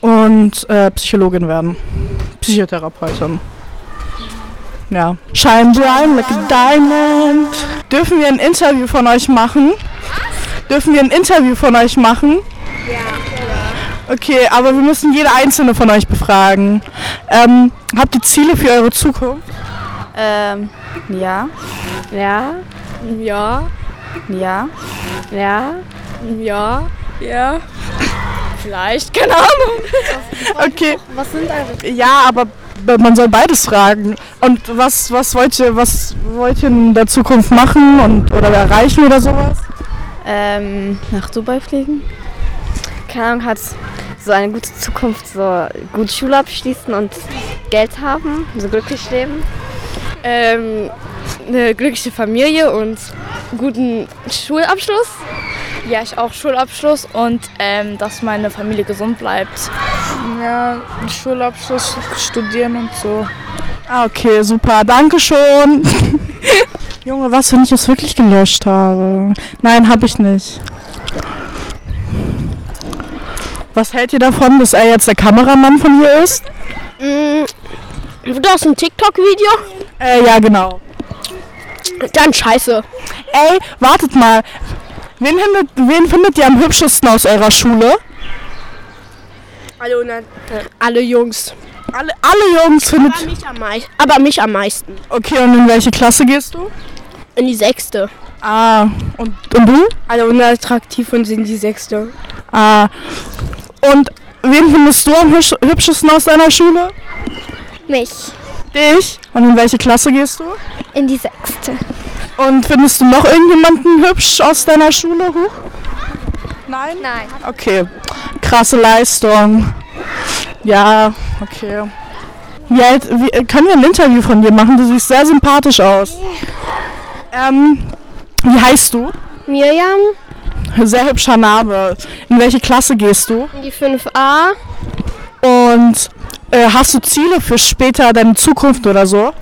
und äh, Psychologin werden. Psychotherapeutin. Ja. Shine bright like a diamond. Dürfen wir ein Interview von euch machen? Dürfen wir ein Interview von euch machen? Okay, aber wir müssen jede einzelne von euch befragen. Ähm, habt ihr Ziele für eure Zukunft? Ähm, ja. Ja. Ja. Ja. Ja. Ja. Ja. Vielleicht, keine Ahnung. Okay. Was sind eure Ja, aber man soll beides fragen. Und was, was wollt ihr, was wollt ihr in der Zukunft machen und oder erreichen oder sowas? Ähm, nach Dubai fliegen. Keine Ahnung, hat so eine gute Zukunft, so gut Schule abschließen und Geld haben, so glücklich leben. Ähm, eine glückliche Familie und guten Schulabschluss. Ja, ich auch Schulabschluss und ähm, dass meine Familie gesund bleibt. Ja, Schulabschluss, studieren und so. Ah, okay, super. Dankeschön. Junge, was, wenn ich es wirklich gelöscht habe? Nein, habe ich nicht. Was hält ihr davon, dass er jetzt der Kameramann von hier ist? Mm, du hast ein TikTok-Video? Äh, ja, genau. Dann scheiße. Ey, wartet mal. Wen findet, wen findet ihr am hübschesten aus eurer Schule? Alle, ne, alle Jungs. Alle, alle Jungs findet. Aber mich, am meisten. aber mich am meisten. Okay, und in welche Klasse gehst du? In die sechste. Ah, und, und du? Alle unattraktiv und sind die sechste. Ah. Und wen findest du am hübsch- hübschesten aus deiner Schule? Mich. Dich? Und in welche Klasse gehst du? In die sechste. Und findest du noch irgendjemanden hübsch aus deiner Schule? Huch? Nein? Nein. Okay, krasse Leistung. Ja, okay. Wie alt, wie, können wir ein Interview von dir machen? Du siehst sehr sympathisch aus. Ähm, wie heißt du? Miriam. Sehr hübscher Name. In welche Klasse gehst du? In die 5a. Und äh, hast du Ziele für später deine Zukunft oder so?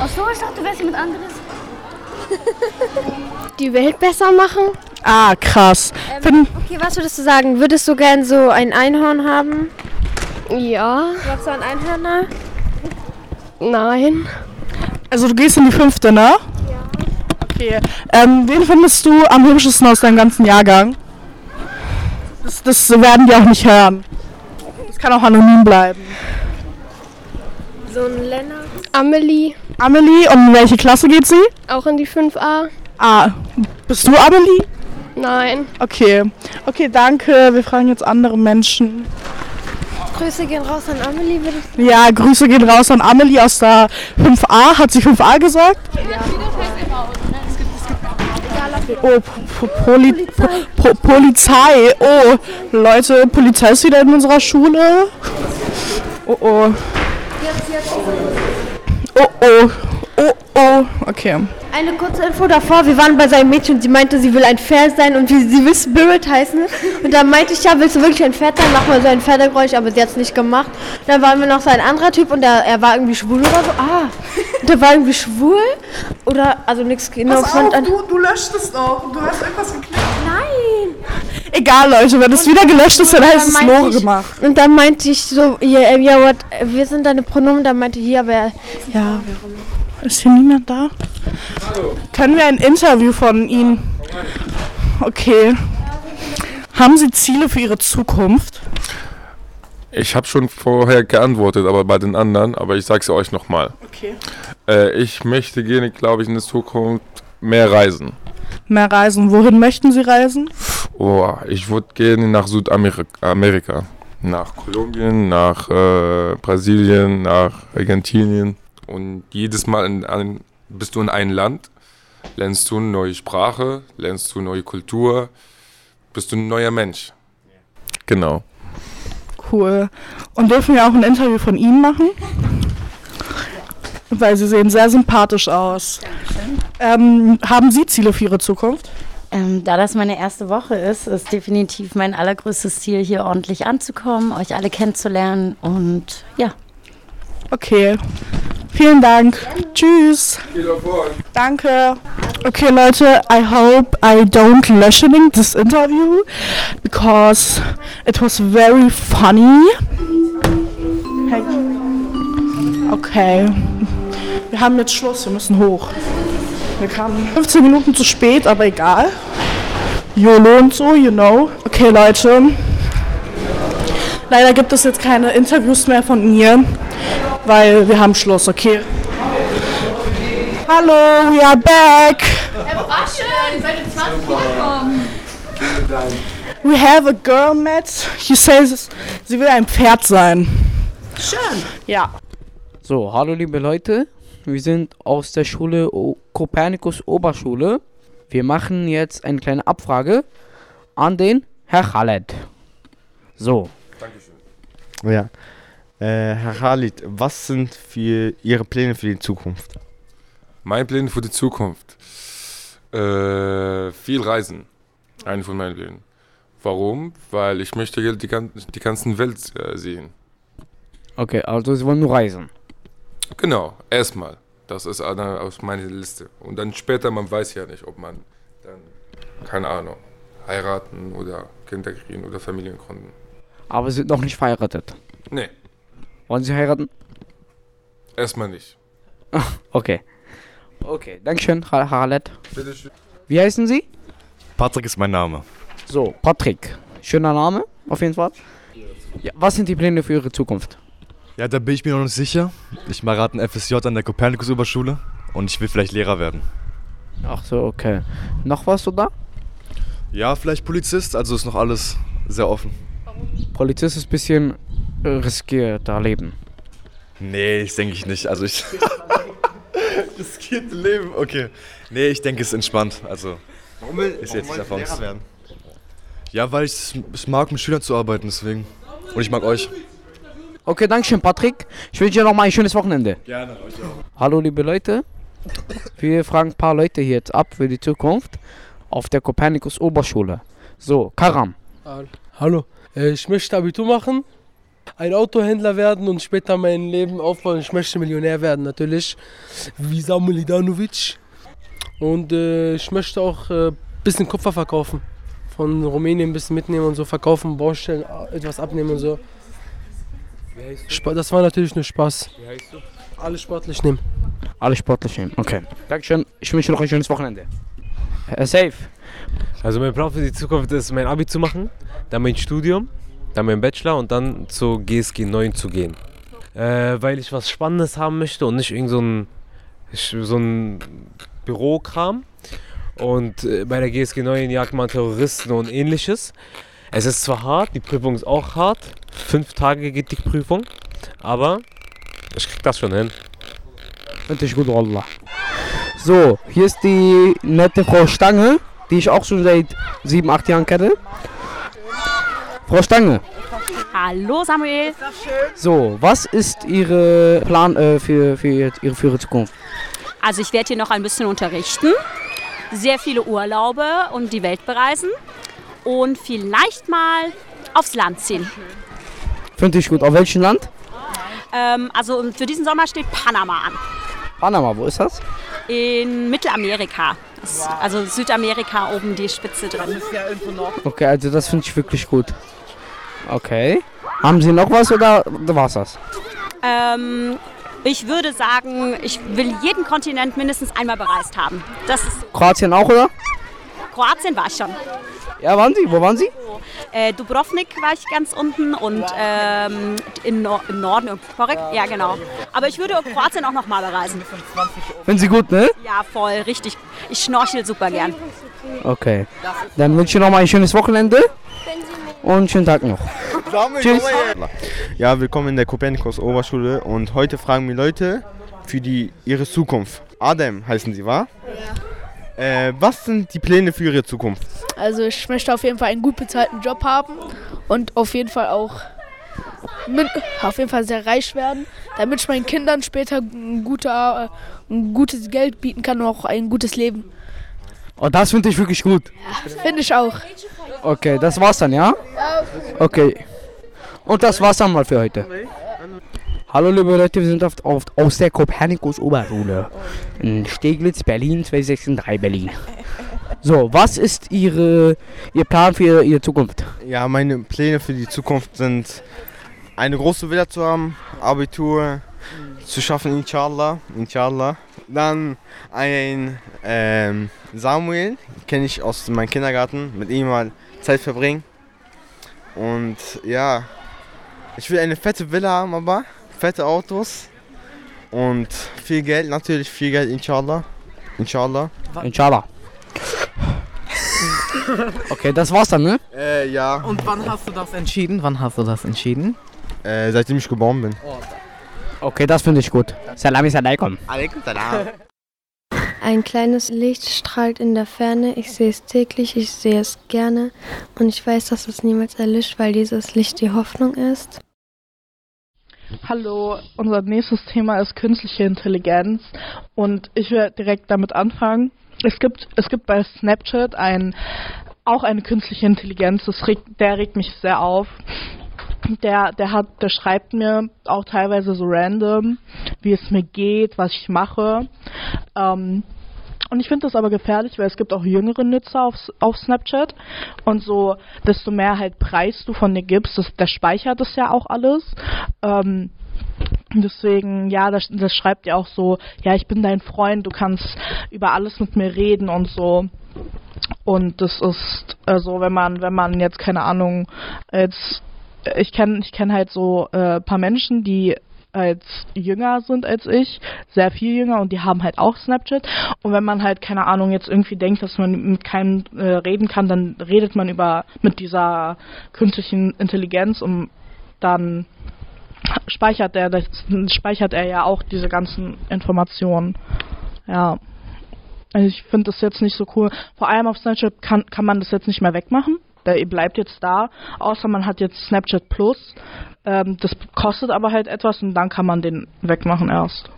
Ach so, ich dachte, du wärst mit anderes. Die Welt besser machen? Ah, krass. Ähm, okay, was würdest du sagen? Würdest du gern so ein Einhorn haben? Ja. Glaubst du an Einhörner? Nein. also du gehst in die fünfte, ne? Ja. Okay. Ähm, wen findest du am hübschesten aus deinem ganzen Jahrgang? Das, das werden die auch nicht hören. Das kann auch anonym bleiben. So ein Lennart. Amelie. Amelie, und in welche Klasse geht sie? Auch in die 5a. Ah, bist du Amelie? Nein. Okay. Okay, danke. Wir fragen jetzt andere Menschen. Grüße gehen raus an Amelie, würde ich Ja, Grüße gehen raus an Amelie aus der 5a. Hat sie 5a gesagt? Oh, po Poli po Polizei. Oh, Leute, Polizei ist wieder in unserer Schule. Oh, oh. Oh, oh. Oh, oh. Okay. Eine kurze Info davor, wir waren bei seinem Mädchen und sie meinte, sie will ein Pferd sein und sie will Spirit heißen. Und dann meinte ich, ja, willst du wirklich ein Pferd sein? Mach mal so ein Pferdegeräusch, aber sie hat es nicht gemacht. Dann waren wir noch so ein anderer Typ und der, er war irgendwie schwul oder so. Ah, der war irgendwie schwul oder, also nichts genau. Pass auf, du, du löscht es doch. Du hast irgendwas geklickt. Nein. Egal, Leute, wenn es wieder gelöscht ist, dann heißt es Lore gemacht. Und dann meinte ich so, ja, äh, ja, what, wir sind deine Pronomen. Dann meinte ich, ja, wer, ja, Ist hier niemand da? Können wir ein Interview von Ihnen? Okay. Haben Sie Ziele für Ihre Zukunft? Ich habe schon vorher geantwortet, aber bei den anderen, aber ich sage es euch nochmal. Okay. Äh, ich möchte gerne, glaube ich, in der Zukunft mehr reisen. Mehr reisen. Wohin möchten Sie reisen? Oh, ich würde gerne nach Südamerika, Amerika. nach Kolumbien, nach äh, Brasilien, nach Argentinien. Und jedes Mal in, ein, bist du in einem Land, lernst du eine neue Sprache, lernst du eine neue Kultur, bist du ein neuer Mensch. Genau. Cool. Und dürfen wir auch ein Interview von Ihnen machen? Weil Sie sehen sehr sympathisch aus. Ähm, haben Sie Ziele für Ihre Zukunft? Ähm, da das meine erste Woche ist, ist definitiv mein allergrößtes Ziel, hier ordentlich anzukommen, euch alle kennenzulernen und ja. Okay. Vielen Dank. Tschüss. Danke. Okay, Leute, I hope I don't löschening this interview because it was very funny. Okay. Wir haben jetzt Schluss, wir müssen hoch. Wir kamen 15 Minuten zu spät, aber egal. YOLO und so, you know. Okay, Leute. Leider gibt es jetzt keine Interviews mehr von mir, weil wir haben Schluss, okay? Hallo, we are back. war schön, seid ihr 20 gekommen. We have a girl met. She says, sie will ein Pferd sein. Schön. Ja. So, hallo liebe Leute. Wir sind aus der Schule o Kopernikus Oberschule. Wir machen jetzt eine kleine Abfrage an den Herr Khaled. So. Ja. Äh, Herr Khalid, was sind für Ihre Pläne für die Zukunft? Mein Plan für die Zukunft. Äh, viel reisen. Eine von meinen Plänen. Warum? Weil ich möchte die, die ganze Welt äh, sehen. Okay, also Sie wollen nur reisen. Genau, erstmal. Das ist eine aus meiner Liste. Und dann später, man weiß ja nicht, ob man dann, keine Ahnung, heiraten oder Kinder kriegen oder Familien gründen. Aber Sie sind noch nicht verheiratet. Nee, Wollen Sie heiraten? erstmal nicht. Okay. Okay, Dankeschön, Herr Khaled. Bitteschön. Wie heißen Sie? Patrick ist mein Name. So, Patrick. Schöner Name, auf jeden Fall. Ja, was sind die Pläne für Ihre Zukunft? Ja, da bin ich mir noch nicht sicher. Ich mache gerade ein FSJ an der Kopernikus-Oberschule und ich will vielleicht Lehrer werden. Ach so, okay. Noch was oder? Ja, vielleicht Polizist, also ist noch alles sehr offen. Polizist ist ein bisschen riskierter Leben. Nee, das denke ich nicht. Also ich. Riskierte Leben, okay. Nee, ich denke, es ist entspannt. Also. Warum will- ist warum jetzt nicht davon. Lehrer werden? Ja, weil ich es mag, mit Schülern zu arbeiten, deswegen. Und ich mag euch. Okay, Dankeschön, Patrick. Ich wünsche dir noch mal ein schönes Wochenende. Gerne, euch auch. Hallo, liebe Leute. Wir fragen ein paar Leute hier jetzt ab für die Zukunft auf der Kopernikus Oberschule. So, Karam. Hallo, ich möchte Abitur machen, ein Autohändler werden und später mein Leben aufbauen. Ich möchte Millionär werden, natürlich, wie Samuel Idanovic. Und äh, ich möchte auch ein äh, bisschen Kupfer verkaufen. Von Rumänien ein bisschen mitnehmen und so verkaufen, Baustellen, äh, etwas abnehmen und so. Spa das war natürlich nur Spaß. Wie heißt du? Alles sportlich nehmen. Alle sportlich nehmen. Okay. Dankeschön. Ich wünsche noch ein schönes Wochenende. Herr Safe. Also mein Plan für die Zukunft ist, mein Abi zu machen, dann mein Studium, dann mein Bachelor und dann zur GSG 9 zu gehen. Äh, weil ich was Spannendes haben möchte und nicht irgend so ein, so ein Bürokram. Und äh, bei der GSG 9 jagt man Terroristen und ähnliches. Es ist zwar hart, die Prüfung ist auch hart. Fünf Tage geht die Prüfung. Aber ich krieg das schon hin. Finde ich gut, Wallah. So, hier ist die nette Frau Stange, die ich auch schon seit sieben, acht Jahren kenne. Frau Stange, Hallo Samuel. so, was ist Ihre Plan äh, für, für, Ihre- für Ihre Zukunft? Also ich werde hier noch ein bisschen unterrichten, sehr viele Urlaube und die Welt bereisen und vielleicht mal aufs Land ziehen. Finde ich gut. Auf welchem Land? Ähm, also für diesen Sommer steht Panama an, Panama, wo ist das? in Mittelamerika. Ist Also Südamerika oben die Spitze drin. Okay, also das finde ich wirklich gut. Okay. Haben Sie noch was oder war's das? Ähm, ich würde sagen, ich will jeden Kontinent mindestens einmal bereist haben. Das ist Kroatien auch, oder? Kroatien war ich schon. Ja, waren Sie? Wo waren Sie? Äh, Dubrovnik war ich ganz unten und ähm, im, Nor im Norden, korrekt? Ja, genau. Aber ich würde Kroatien auch nochmal bereisen. Finden Sie gut, ne? Ja, voll, richtig. Ich schnorchel super gern. Okay. Dann wünsche ich noch mal ein schönes Wochenende und einen schönen Tag noch. Tschüss. Ja, willkommen in der Kopernikus Oberschule und heute fragen mir Leute für die ihre Zukunft. Adam heißen sie, wa? Äh, was sind die Pläne für ihre Zukunft? Also ich möchte auf jeden Fall einen gut bezahlten Job haben und auf jeden Fall auch mit, auf jeden Fall sehr reich werden, damit ich meinen Kindern später ein, guter, äh, ein gutes Geld bieten kann und auch ein gutes Leben. Oh, das finde ich wirklich gut. Finde ich auch. Okay, das war's dann, ja? Okay. Und das war's dann mal für heute. Hallo liebe Leute, wir sind auf, auf, aus der Kopernikus Oberschule in Steglitz, Berlin, 263 Berlin. So, was ist Ihre, Ihr Plan für Ihre Zukunft? Ja, meine Pläne für die Zukunft sind, eine große Villa zu haben, Abitur zu schaffen, inshallah. inshallah. Dann ein ähm, Samuel, kenne ich aus meinem Kindergarten, mit ihm mal Zeit verbringen. Und ja, ich will eine fette Villa haben, aber fette Autos und viel Geld, natürlich viel Geld, inshallah. Inshallah. Inshallah. Okay, das war's dann, ne? Äh, ja. Und wann hast du das entschieden? Wann hast du das entschieden? Äh, seitdem ich geboren bin. Okay, das finde ich gut. Salami alaikum. Alaikum salam. Ein kleines Licht strahlt in der Ferne. Ich sehe es täglich, ich sehe es gerne. Und ich weiß, dass es niemals erlischt, weil dieses Licht die Hoffnung ist. Hallo, unser nächstes Thema ist künstliche Intelligenz und ich werde direkt damit anfangen. Es gibt, es gibt bei Snapchat ein, auch eine künstliche Intelligenz, das regt, der regt mich sehr auf. Der, der hat, der schreibt mir auch teilweise so random, wie es mir geht, was ich mache. Ähm, und ich finde das aber gefährlich, weil es gibt auch jüngere Nutzer auf, auf Snapchat. Und so, desto mehr halt Preis du von dir gibst, das, der speichert das ja auch alles. Ähm, deswegen, ja, das, das schreibt ja auch so, ja, ich bin dein Freund, du kannst über alles mit mir reden und so. Und das ist also, wenn man, wenn man jetzt keine Ahnung, jetzt ich kenne ich kenn halt so äh, paar Menschen, die als jünger sind als ich, sehr viel jünger und die haben halt auch Snapchat. Und wenn man halt, keine Ahnung, jetzt irgendwie denkt, dass man mit keinem äh, reden kann, dann redet man über mit dieser künstlichen Intelligenz und dann speichert er das speichert er ja auch diese ganzen Informationen. Ja. Also ich finde das jetzt nicht so cool. Vor allem auf Snapchat kann, kann man das jetzt nicht mehr wegmachen. Der bleibt jetzt da, außer man hat jetzt Snapchat Plus. Ähm, das kostet aber halt etwas und dann kann man den wegmachen erst.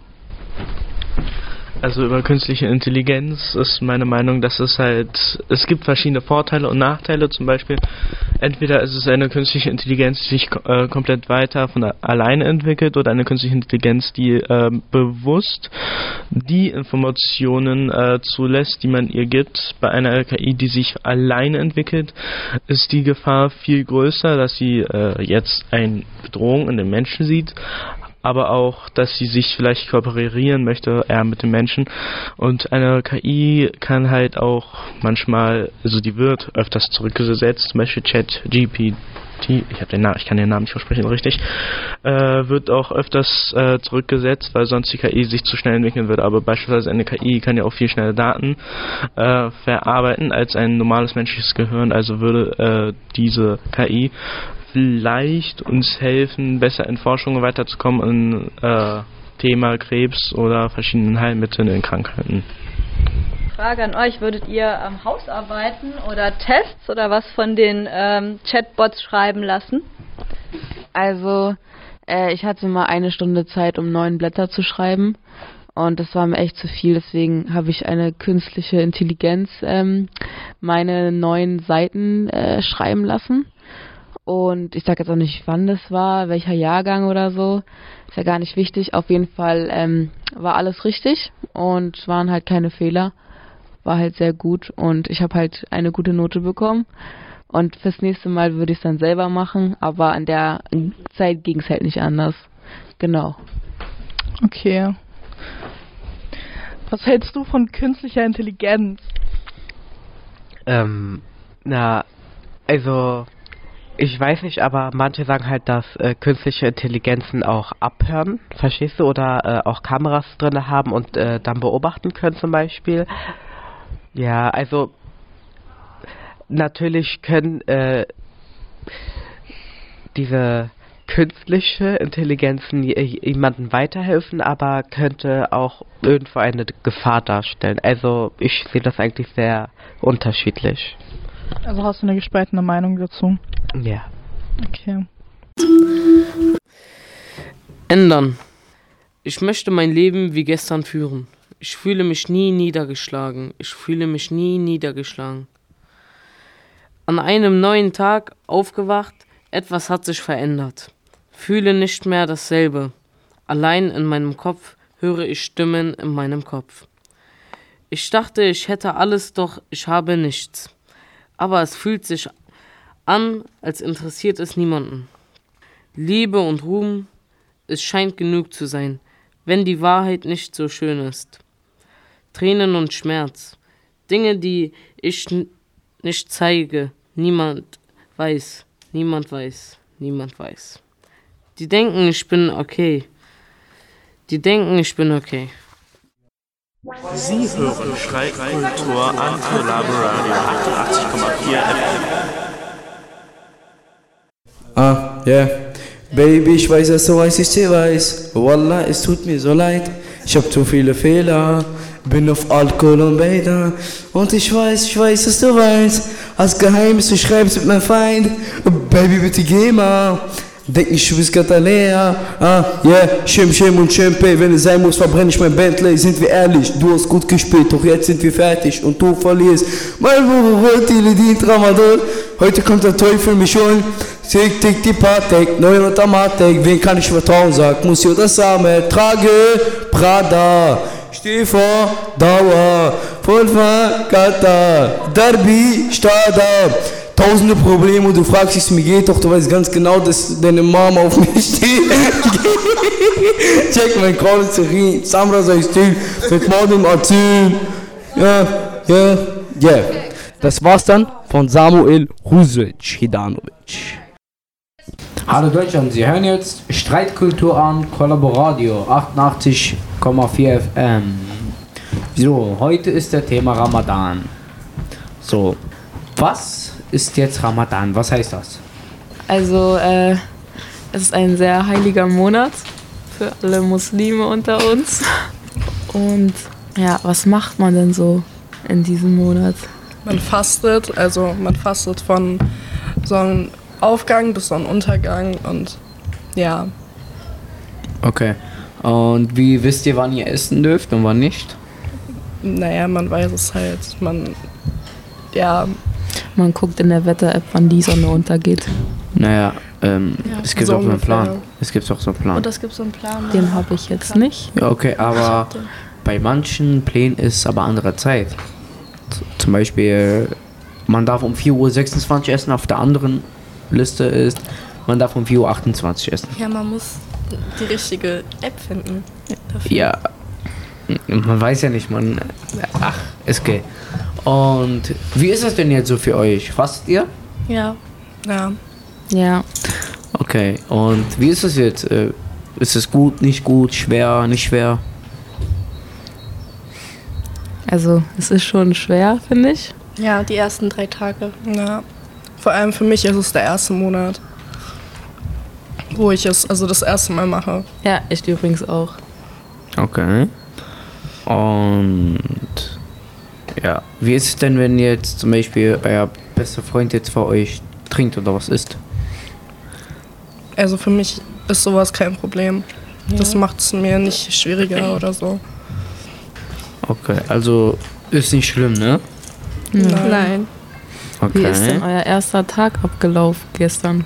Also über künstliche Intelligenz ist meine Meinung, dass es halt, es gibt verschiedene Vorteile und Nachteile. Zum Beispiel, entweder ist es eine künstliche Intelligenz, die sich äh, komplett weiter von alleine entwickelt oder eine künstliche Intelligenz, die äh, bewusst die Informationen äh, zulässt, die man ihr gibt. Bei einer KI, die sich alleine entwickelt, ist die Gefahr viel größer, dass sie äh, jetzt eine Bedrohung in den Menschen sieht, aber auch, dass sie sich vielleicht kooperieren möchte, eher mit den Menschen. Und eine KI kann halt auch manchmal, also die wird öfters zurückgesetzt, zum Beispiel Chat GPT die, ich den Namen, ich kann den Namen nicht versprechen, richtig, äh, wird auch öfters äh, zurückgesetzt, weil sonst die KI sich zu schnell entwickeln würde. Aber beispielsweise eine KI kann ja auch viel schneller Daten äh, verarbeiten als ein normales menschliches Gehirn. Also würde äh, diese KI vielleicht uns helfen, besser in Forschungen weiterzukommen in äh, Thema Krebs oder verschiedenen Heilmitteln in Krankheiten. Frage an euch, würdet ihr ähm, Hausarbeiten oder Tests oder was von den ähm, Chatbots schreiben lassen? Also, äh, ich hatte mal eine Stunde Zeit, um neun Blätter zu schreiben. Und das war mir echt zu viel, deswegen habe ich eine künstliche Intelligenz ähm, meine neuen Seiten äh, schreiben lassen. Und ich sage jetzt auch nicht, wann das war, welcher Jahrgang oder so. Ist ja gar nicht wichtig. Auf jeden Fall ähm, war alles richtig und waren halt keine Fehler. War halt sehr gut und ich habe halt eine gute Note bekommen. Und fürs nächste Mal würde ich es dann selber machen, aber an der Zeit ging es halt nicht anders. Genau. Okay. Was hältst du von künstlicher Intelligenz? Ähm, na, also ich weiß nicht, aber manche sagen halt, dass äh, künstliche Intelligenzen auch abhören, verstehst du, oder äh, auch Kameras drin haben und äh, dann beobachten können zum Beispiel. Ja, also natürlich können äh, diese künstliche Intelligenzen jemandem weiterhelfen, aber könnte auch irgendwo eine Gefahr darstellen. Also ich sehe das eigentlich sehr unterschiedlich. Also hast du eine gespaltene Meinung dazu? Ja. Okay. Ändern. Ich möchte mein Leben wie gestern führen. Ich fühle mich nie niedergeschlagen. Ich fühle mich nie niedergeschlagen. An einem neuen Tag aufgewacht, etwas hat sich verändert. Fühle nicht mehr dasselbe. Allein in meinem Kopf höre ich Stimmen in meinem Kopf. Ich dachte, ich hätte alles, doch ich habe nichts. Aber es fühlt sich an, als interessiert es niemanden. Liebe und Ruhm, es scheint genug zu sein, wenn die Wahrheit nicht so schön ist. Tränen und Schmerz, Dinge, die ich nicht zeige, niemand weiß, niemand weiß, niemand weiß. Die denken, ich bin okay. Die denken, ich bin okay. Sie hören Schreibkultur an Radio 88,4 FM. Ah. Yeah. Baby, ich weiß, dass du weißt, ich dir weiß. Wallah, es tut mir so leid. Ich hab zu viele Fehler. Bin auf Alkohol und Bäder. Und ich weiß, ich weiß, dass du weißt. Als Geheimnis, du schreibst mit meinem Feind. Baby, bitte geh mal. Denk nicht, du bist Katalea. Ah, yeah, Schim, Schim und Chimpe. Wenn es sein muss, verbrenne ich mein Bentley. Sind wir ehrlich, du hast gut gespielt, doch jetzt sind wir fertig und du verlierst. Mein Bruder dient Ramadan. Heute kommt der Teufel mich holen. Tick, tick, die Patek, neue Automatik. Wen kann ich vertrauen? Sag, muss ich das Same. Trage Prada. Steh vor Dauer. Vollfahr Kata. Derby Stada tausende Probleme und du fragst, wie es mir geht, doch du weißt ganz genau, dass deine Mama auf mich steht. Check mein Cholesterin, Samra sei still, mit morgen erzählen. Ja, ja, ja. Das war's dann von Samuel Husic Hidanovic. Hallo Deutschland, Sie hören jetzt Streitkultur an Kollaboradio 88,4 FM. So, heute ist der Thema Ramadan. So, was ist jetzt Ramadan? Was heißt das? Also, äh, es ist ein sehr heiliger Monat für alle Muslime unter uns. Und ja, was macht man denn so in diesem Monat? Man fastet, also man fastet von Sonnenaufgang bis Sonnenuntergang und ja. Okay. Und wie wisst ihr, wann ihr essen dürft und wann nicht? Naja, man weiß es halt. Man, ja, man guckt in der Wetter-App, wann die Sonne untergeht. Naja, ähm, Ja, es gibt so auch so einen. Plan. Es gibt auch so einen Plan. Und es gibt so einen Plan. Den habe ich jetzt nicht. Ja, okay, aber bei manchen Plänen ist aber andere Zeit. Z- Zum Beispiel, man darf um 4.26 Uhr essen, auf der anderen Liste ist, man darf um 4.28 Uhr essen. Ja, man muss die richtige App finden. Dafür. Ja, man weiß ja nicht, man. Ach, ist okay. Und wie ist das denn jetzt so für euch? Fastet ihr? Ja. Ja. Ja. Okay, und wie ist es jetzt? Äh, Ist es gut, nicht gut, schwer, nicht schwer? Also, es ist schon schwer, finde ich. Ja, die ersten drei Tage. Ja. Vor allem für mich ist es der erste Monat, wo ich es also das erste Mal mache. Ja, ich übrigens auch. Okay. Und ja, wie ist es denn, wenn jetzt zum Beispiel euer bester Freund jetzt vor euch trinkt oder was isst? Also für mich ist sowas kein Problem. Das macht es mir nicht schwieriger oder so. Okay, also ist nicht schlimm, ne? Nein. Wie ist denn Okay. euer erster Tag abgelaufen gestern?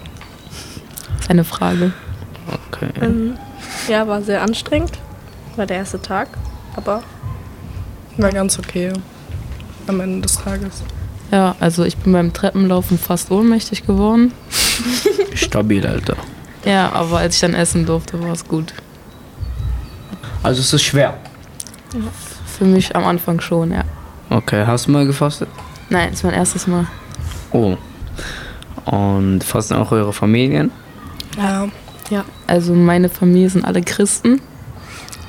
Ist eine Frage. Okay. Ähm, ja, war sehr anstrengend. War der erste Tag, aber war ganz okay am Ende des Tages. Ja, also ich bin beim Treppenlaufen fast ohnmächtig geworden. Stabil, Alter. Ja, aber als ich dann essen durfte, war es gut. Also es ist schwer. Für mich am Anfang schon, ja. Okay, hast du mal gefastet? Nein, ist mein erstes Mal. Oh. Und fasten auch eure Familien? Ja. Ja. Also meine Familie sind alle Christen.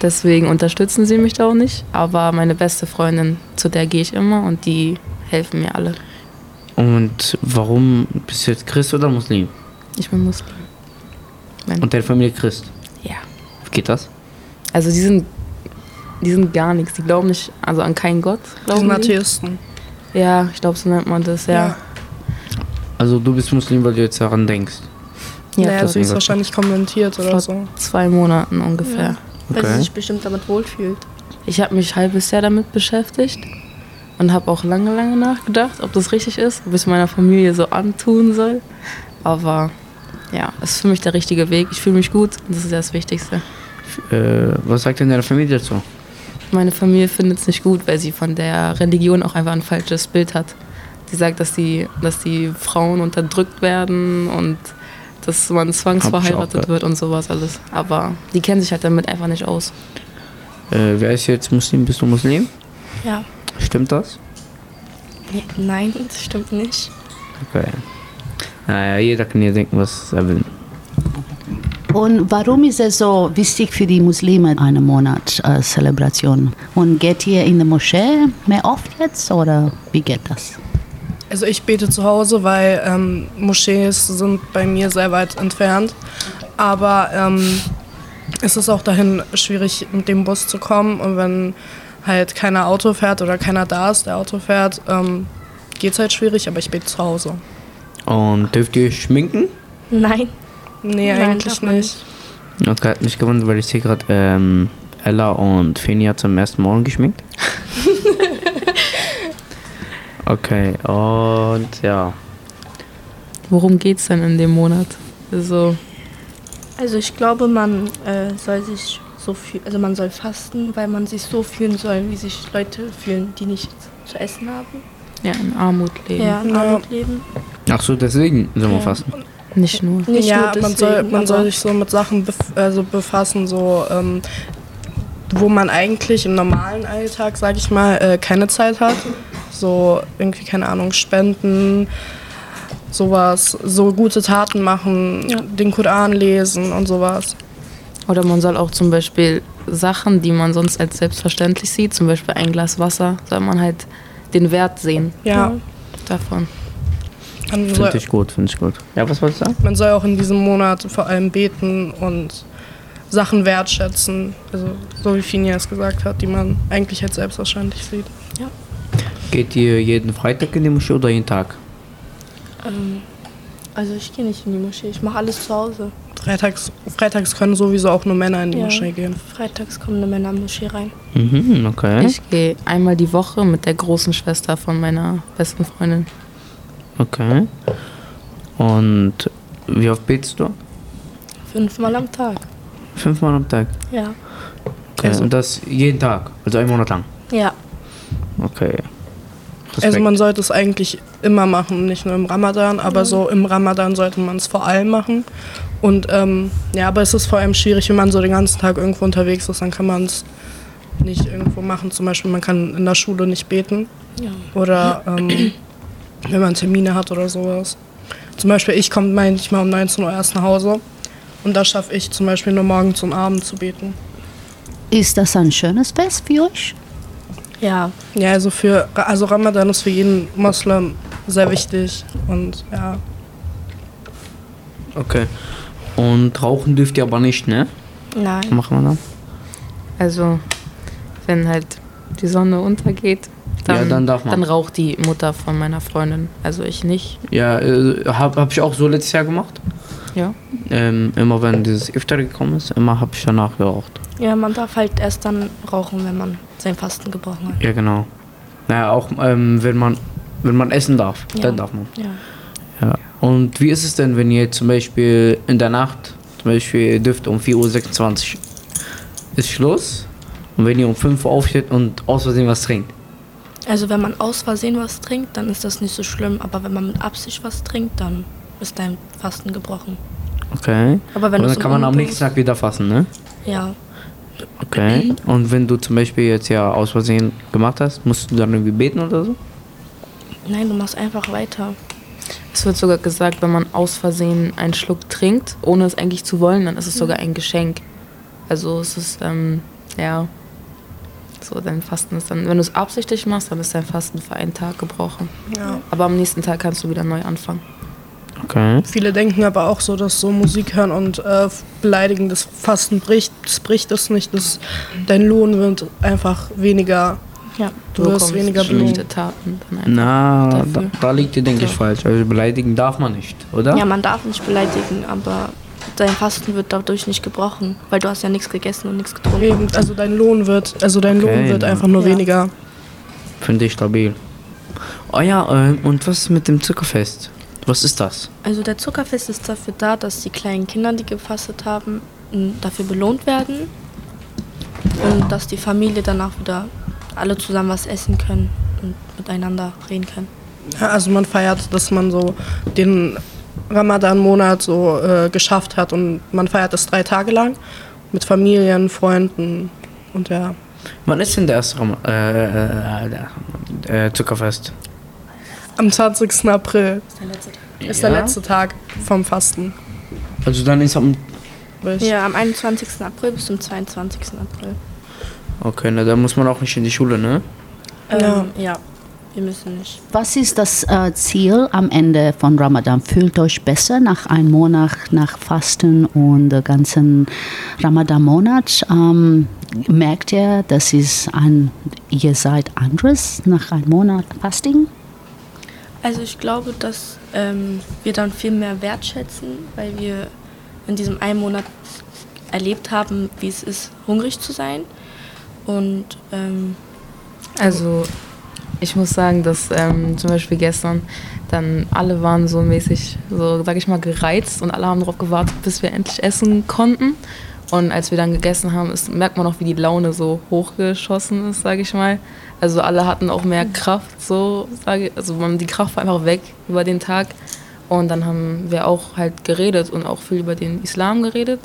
Deswegen unterstützen sie mich da auch nicht. Aber meine beste Freundin, zu der gehe ich immer und die helfen mir alle. Und warum bist du jetzt Christ oder Muslim? Ich bin Muslim. Und deine Familie Christ? Ja. Wie geht das? Also die sind, die sind gar nichts. Die glauben nicht, also an keinen Gott. Die Glauben sind Atheisten. Ja, ich glaube, so nennt man das, ja. Ja. Also du bist Muslim, weil du jetzt daran denkst. Ja, naja, das ist wahrscheinlich kommentiert oder Vor so. zwei Monaten ungefähr. Weil Okay. sie sich bestimmt damit wohlfühlt. Ich habe mich ein halbes Jahr damit beschäftigt und habe auch lange, lange nachgedacht, ob das richtig ist, ob ich es meiner Familie so antun soll. Aber ja, es ist für mich der richtige Weg. Ich fühle mich gut und das ist ja das Wichtigste. Äh, was sagt denn deine Familie dazu? Meine Familie findet es nicht gut, weil sie von der Religion auch einfach ein falsches Bild hat. Sie sagt, dass die, dass die Frauen unterdrückt werden und dass man zwangsverheiratet wird und sowas alles. Aber die kennen sich halt damit einfach nicht aus. Äh, wer ist jetzt Muslim? Bist du Muslim? Ja. Stimmt das? Nein, das stimmt nicht. Okay. Naja, jeder kann hier denken, was er will. Und warum ist es so wichtig für die Muslime eine Monat-Zelebration? Und geht ihr in die Moschee mehr oft jetzt oder wie geht das? Also ich bete zu Hause, weil ähm, Moschees sind bei mir sehr weit entfernt. Aber ähm, es ist auch dahin schwierig, mit dem Bus zu kommen. Und wenn halt keiner Auto fährt oder keiner da ist, der Auto fährt, ähm, geht es halt schwierig, aber ich bete zu Hause. Und dürft ihr schminken? Nein. Nee, Nein, eigentlich man nicht. Okay, hat mich gewundert, weil ich sehe gerade, ähm, Ella und Feni hat zum ersten Morgen geschminkt. Okay, und ja. Worum geht's denn in dem Monat? Also, Also ich glaube, man äh, soll sich so fühlen, also man soll fasten, weil man sich so fühlen soll, wie sich Leute fühlen, die nichts zu essen haben. ja, in Armut leben. Ja, in Armut leben. Ach so, deswegen sollen wir Ja. fasten. Nicht nur. Nicht ja, nur man, soll, deswegen, man soll sich so mit Sachen bef also befassen, so ähm, wo man eigentlich im normalen Alltag, sag ich mal, äh, keine Zeit hat. So irgendwie, keine Ahnung, spenden, sowas, so gute Taten machen, den Koran lesen und sowas. Oder man soll auch zum Beispiel Sachen, die man sonst als selbstverständlich sieht, zum Beispiel ein Glas Wasser, soll man halt den Wert sehen. Ja. Davon. Finde ich gut, finde ich gut. Ja, was wolltest du sagen? man soll auch in diesem Monat vor allem beten und Sachen wertschätzen, also so wie Finja es gesagt hat, die man eigentlich als selbstverständlich sieht. Ja. Geht ihr jeden Freitag in die Moschee oder jeden Tag? Ähm, also ich gehe nicht in die Moschee, ich mache alles zu Hause. Freitags, freitags können sowieso auch nur Männer in die Ja. Moschee gehen. Freitags kommen eine Männer in die Moschee rein. Mhm, okay. Ich gehe einmal die Woche mit der großen Schwester von meiner besten Freundin. Okay. Und wie oft betest du? Fünfmal am Tag. Fünfmal am Tag. Ja. Okay. Und das jeden Tag, also einen Monat lang. Ja. Okay. Also man sollte es eigentlich immer machen, nicht nur im Ramadan, aber Mhm. so im Ramadan sollte man es vor allem machen. Und ähm, ja, aber es ist vor allem schwierig, wenn man so den ganzen Tag irgendwo unterwegs ist, dann kann man es nicht irgendwo machen. Zum Beispiel, man kann in der Schule nicht beten Ja. oder ähm, wenn man Termine hat oder sowas. Zum Beispiel, ich komme manchmal um 19 Uhr erst nach Hause und da schaffe ich zum Beispiel nur morgens und abends zu beten. Ist das ein schönes Fest für euch? Ja. Ja, also für also Ramadan ist für jeden Moslem sehr wichtig und ja. Okay. Und rauchen dürft ihr aber nicht, ne? Nein. Was machen wir dann? Also, wenn halt die Sonne untergeht, dann, Ja, dann darf man. dann raucht die Mutter von meiner Freundin. Also ich nicht. Ja, äh, hab, hab ich auch so letztes Jahr gemacht. Ja. Ähm, immer wenn dieses Iftar gekommen ist, immer hab ich danach geraucht. Ja, man darf halt erst dann rauchen, wenn man sein Fasten gebrochen hat. Ja, genau. Naja, auch ähm, wenn man wenn man essen darf, Ja. dann darf man. Ja. Ja. Und wie ist es denn, wenn ihr zum Beispiel in der Nacht, zum Beispiel ihr dürft um 4.26 Uhr ist Schluss und wenn ihr um 5 Uhr aufsteht und aus Versehen was trinkt? Also wenn man aus Versehen was trinkt, dann ist das nicht so schlimm. Aber wenn man mit Absicht was trinkt, dann ist dein Fasten gebrochen. Okay. Aber wenn und dann kann man am nächsten Tag wieder fassen, ne? Ja. Okay. Und wenn du zum Beispiel jetzt ja aus Versehen gemacht hast, musst du dann irgendwie beten oder so? Nein, du machst einfach weiter. Es wird sogar gesagt, wenn man aus Versehen einen Schluck trinkt, ohne es eigentlich zu wollen, dann ist es sogar ein Geschenk. Also es ist, ähm, ja, so dein Fasten ist dann, wenn du es absichtlich machst, dann ist dein Fasten für einen Tag gebrochen. Ja. Aber am nächsten Tag kannst du wieder neu anfangen. Okay. Viele denken aber auch so, dass so Musik hören und äh, beleidigen das Fasten bricht. Das bricht es nicht. Das, dein Lohn wird einfach weniger. Ja. Du Du wirst bekommst weniger schlechte belohnt. Taten Na, da, da liegt ihr, denke ich, Ja. falsch. Also beleidigen darf man nicht, oder? Ja, man darf nicht beleidigen, aber dein Fasten wird dadurch nicht gebrochen, weil du hast ja nichts gegessen und nichts getrunken. Eben, also dein Lohn wird, also dein Okay, Lohn wird ja. einfach nur Ja. weniger. Finde ich stabil. Oh ja, ähm, und was ist mit dem Zuckerfest? Was ist das? Also der Zuckerfest ist dafür da, dass die kleinen Kinder, die gefastet haben, dafür belohnt werden und dass die Familie danach wieder alle zusammen was essen können und miteinander reden können. Ja, also man feiert, dass man so den Ramadan-Monat so äh, geschafft hat und man feiert das drei Tage lang mit Familien, Freunden und ja. Wann ist denn der erste Ram äh, äh, äh, Zuckerfest? Am 20. April ist der Ja? letzte Tag vom Fasten. Also dann ist am... Ja, am 21. April bis zum 22. April. Okay, na, da muss man auch nicht in die Schule, ne? Ähm, ja, wir müssen nicht. Was ist das äh, Ziel am Ende von Ramadan? Fühlt euch besser nach einem Monat nach Fasten und der ganzen Ramadan-Monat? Ähm, merkt ihr, dass ist ein, ihr seid anderes nach einem Monat Fasting? Also ich glaube, dass ähm, wir dann viel mehr wertschätzen, weil wir in diesem einen Monat erlebt haben, wie es ist, hungrig zu sein. Und ähm, Also ich muss sagen, dass ähm, zum Beispiel gestern dann alle waren so mäßig, so sag ich mal, gereizt und alle haben darauf gewartet, bis wir endlich essen konnten. Und als wir dann gegessen haben, ist, merkt man auch, wie die Laune so hochgeschossen ist, sage ich mal. Also alle hatten auch mehr Kraft, so sage ich. Also man, die Kraft war einfach weg über den Tag. Und dann haben wir auch halt geredet und auch viel über den Islam geredet.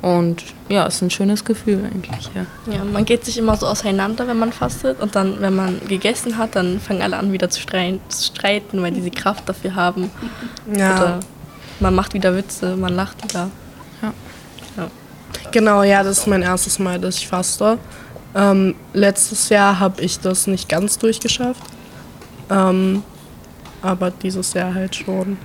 Und ja, es ist ein schönes Gefühl eigentlich, ja. ja, man geht sich immer so auseinander, wenn man fastet. Und dann, wenn man gegessen hat, dann fangen alle an wieder zu streiten, zu streiten weil die die Kraft dafür haben. Ja. Oder man macht wieder Witze, man lacht wieder. Genau, ja, das ist mein erstes Mal, dass ich faste. Ähm, letztes Jahr habe ich das nicht ganz durchgeschafft. Ähm, aber dieses Jahr halt schon.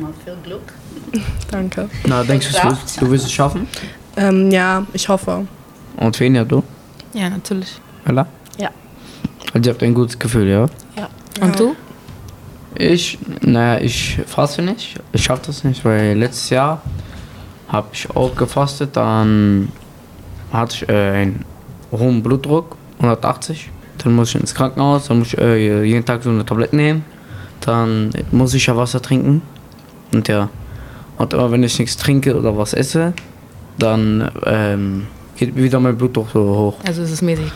Mal viel Glück. Danke. Na, denkst du, du, du wirst es schaffen? Ähm, ja, ich hoffe. Und wen ja du? Ja, natürlich. Ella? Ja. Also ihr habt ein gutes Gefühl, ja? Ja. Und du? Ich, naja, ich faste nicht. Ich schaffe das nicht, weil letztes Jahr habe ich auch gefastet. Dann hatte ich äh, einen hohen Blutdruck, 180. Dann muss ich ins Krankenhaus, dann muss ich äh, jeden Tag so eine Tablette nehmen. Dann muss ich ja Wasser trinken. Und ja, und immer wenn ich nichts trinke oder was esse, dann ähm, geht wieder mein Blutdruck so hoch. Also es ist mäßig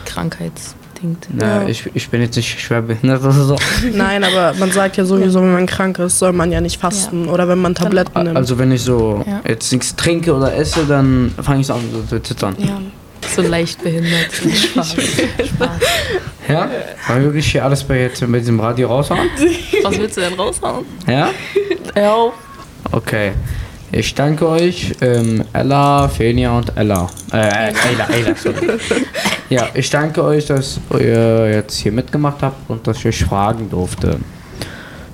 krankheitsbedingt. Ja. Ich, ich bin jetzt nicht schwer behindert oder so. Nein, aber man sagt ja sowieso, wenn man krank ist, soll man ja nicht fasten. Oder wenn man Tabletten nimmt. Also wenn ich so Ja. jetzt nichts trinke oder esse, dann fange ich an so zu zittern. Ja. So leicht behindert. Spaß. Spaß. Ja? Wollen wir wirklich hier alles bei, jetzt bei diesem Radio raushauen? Was willst du denn raushauen? Ja? Ja. Okay. Ich danke euch, ähm, Ella, Fenia und Ella. Äh, Ayla, Ayla, sorry. Ja, ich danke euch, dass ihr jetzt hier mitgemacht habt und dass ich euch fragen durfte.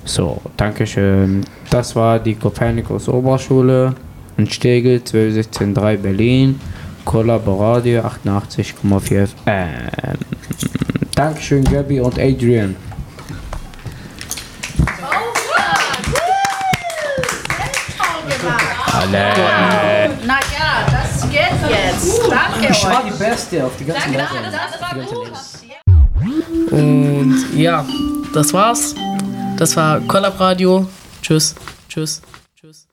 So, Dankeschön. Das war die Kopernikus Oberschule in Stegel 12163 Berlin. Kollaboradio 88,4 FM. Dankeschön, Gabi und Adrian. Alle. Na ja, das geht jetzt. Danke Ich war euch. die Beste auf die ganze Welt. das war Die ganze gut. Leben. Und ja, das war's. Das war Collab Radio. Tschüss. Tschüss. Tschüss.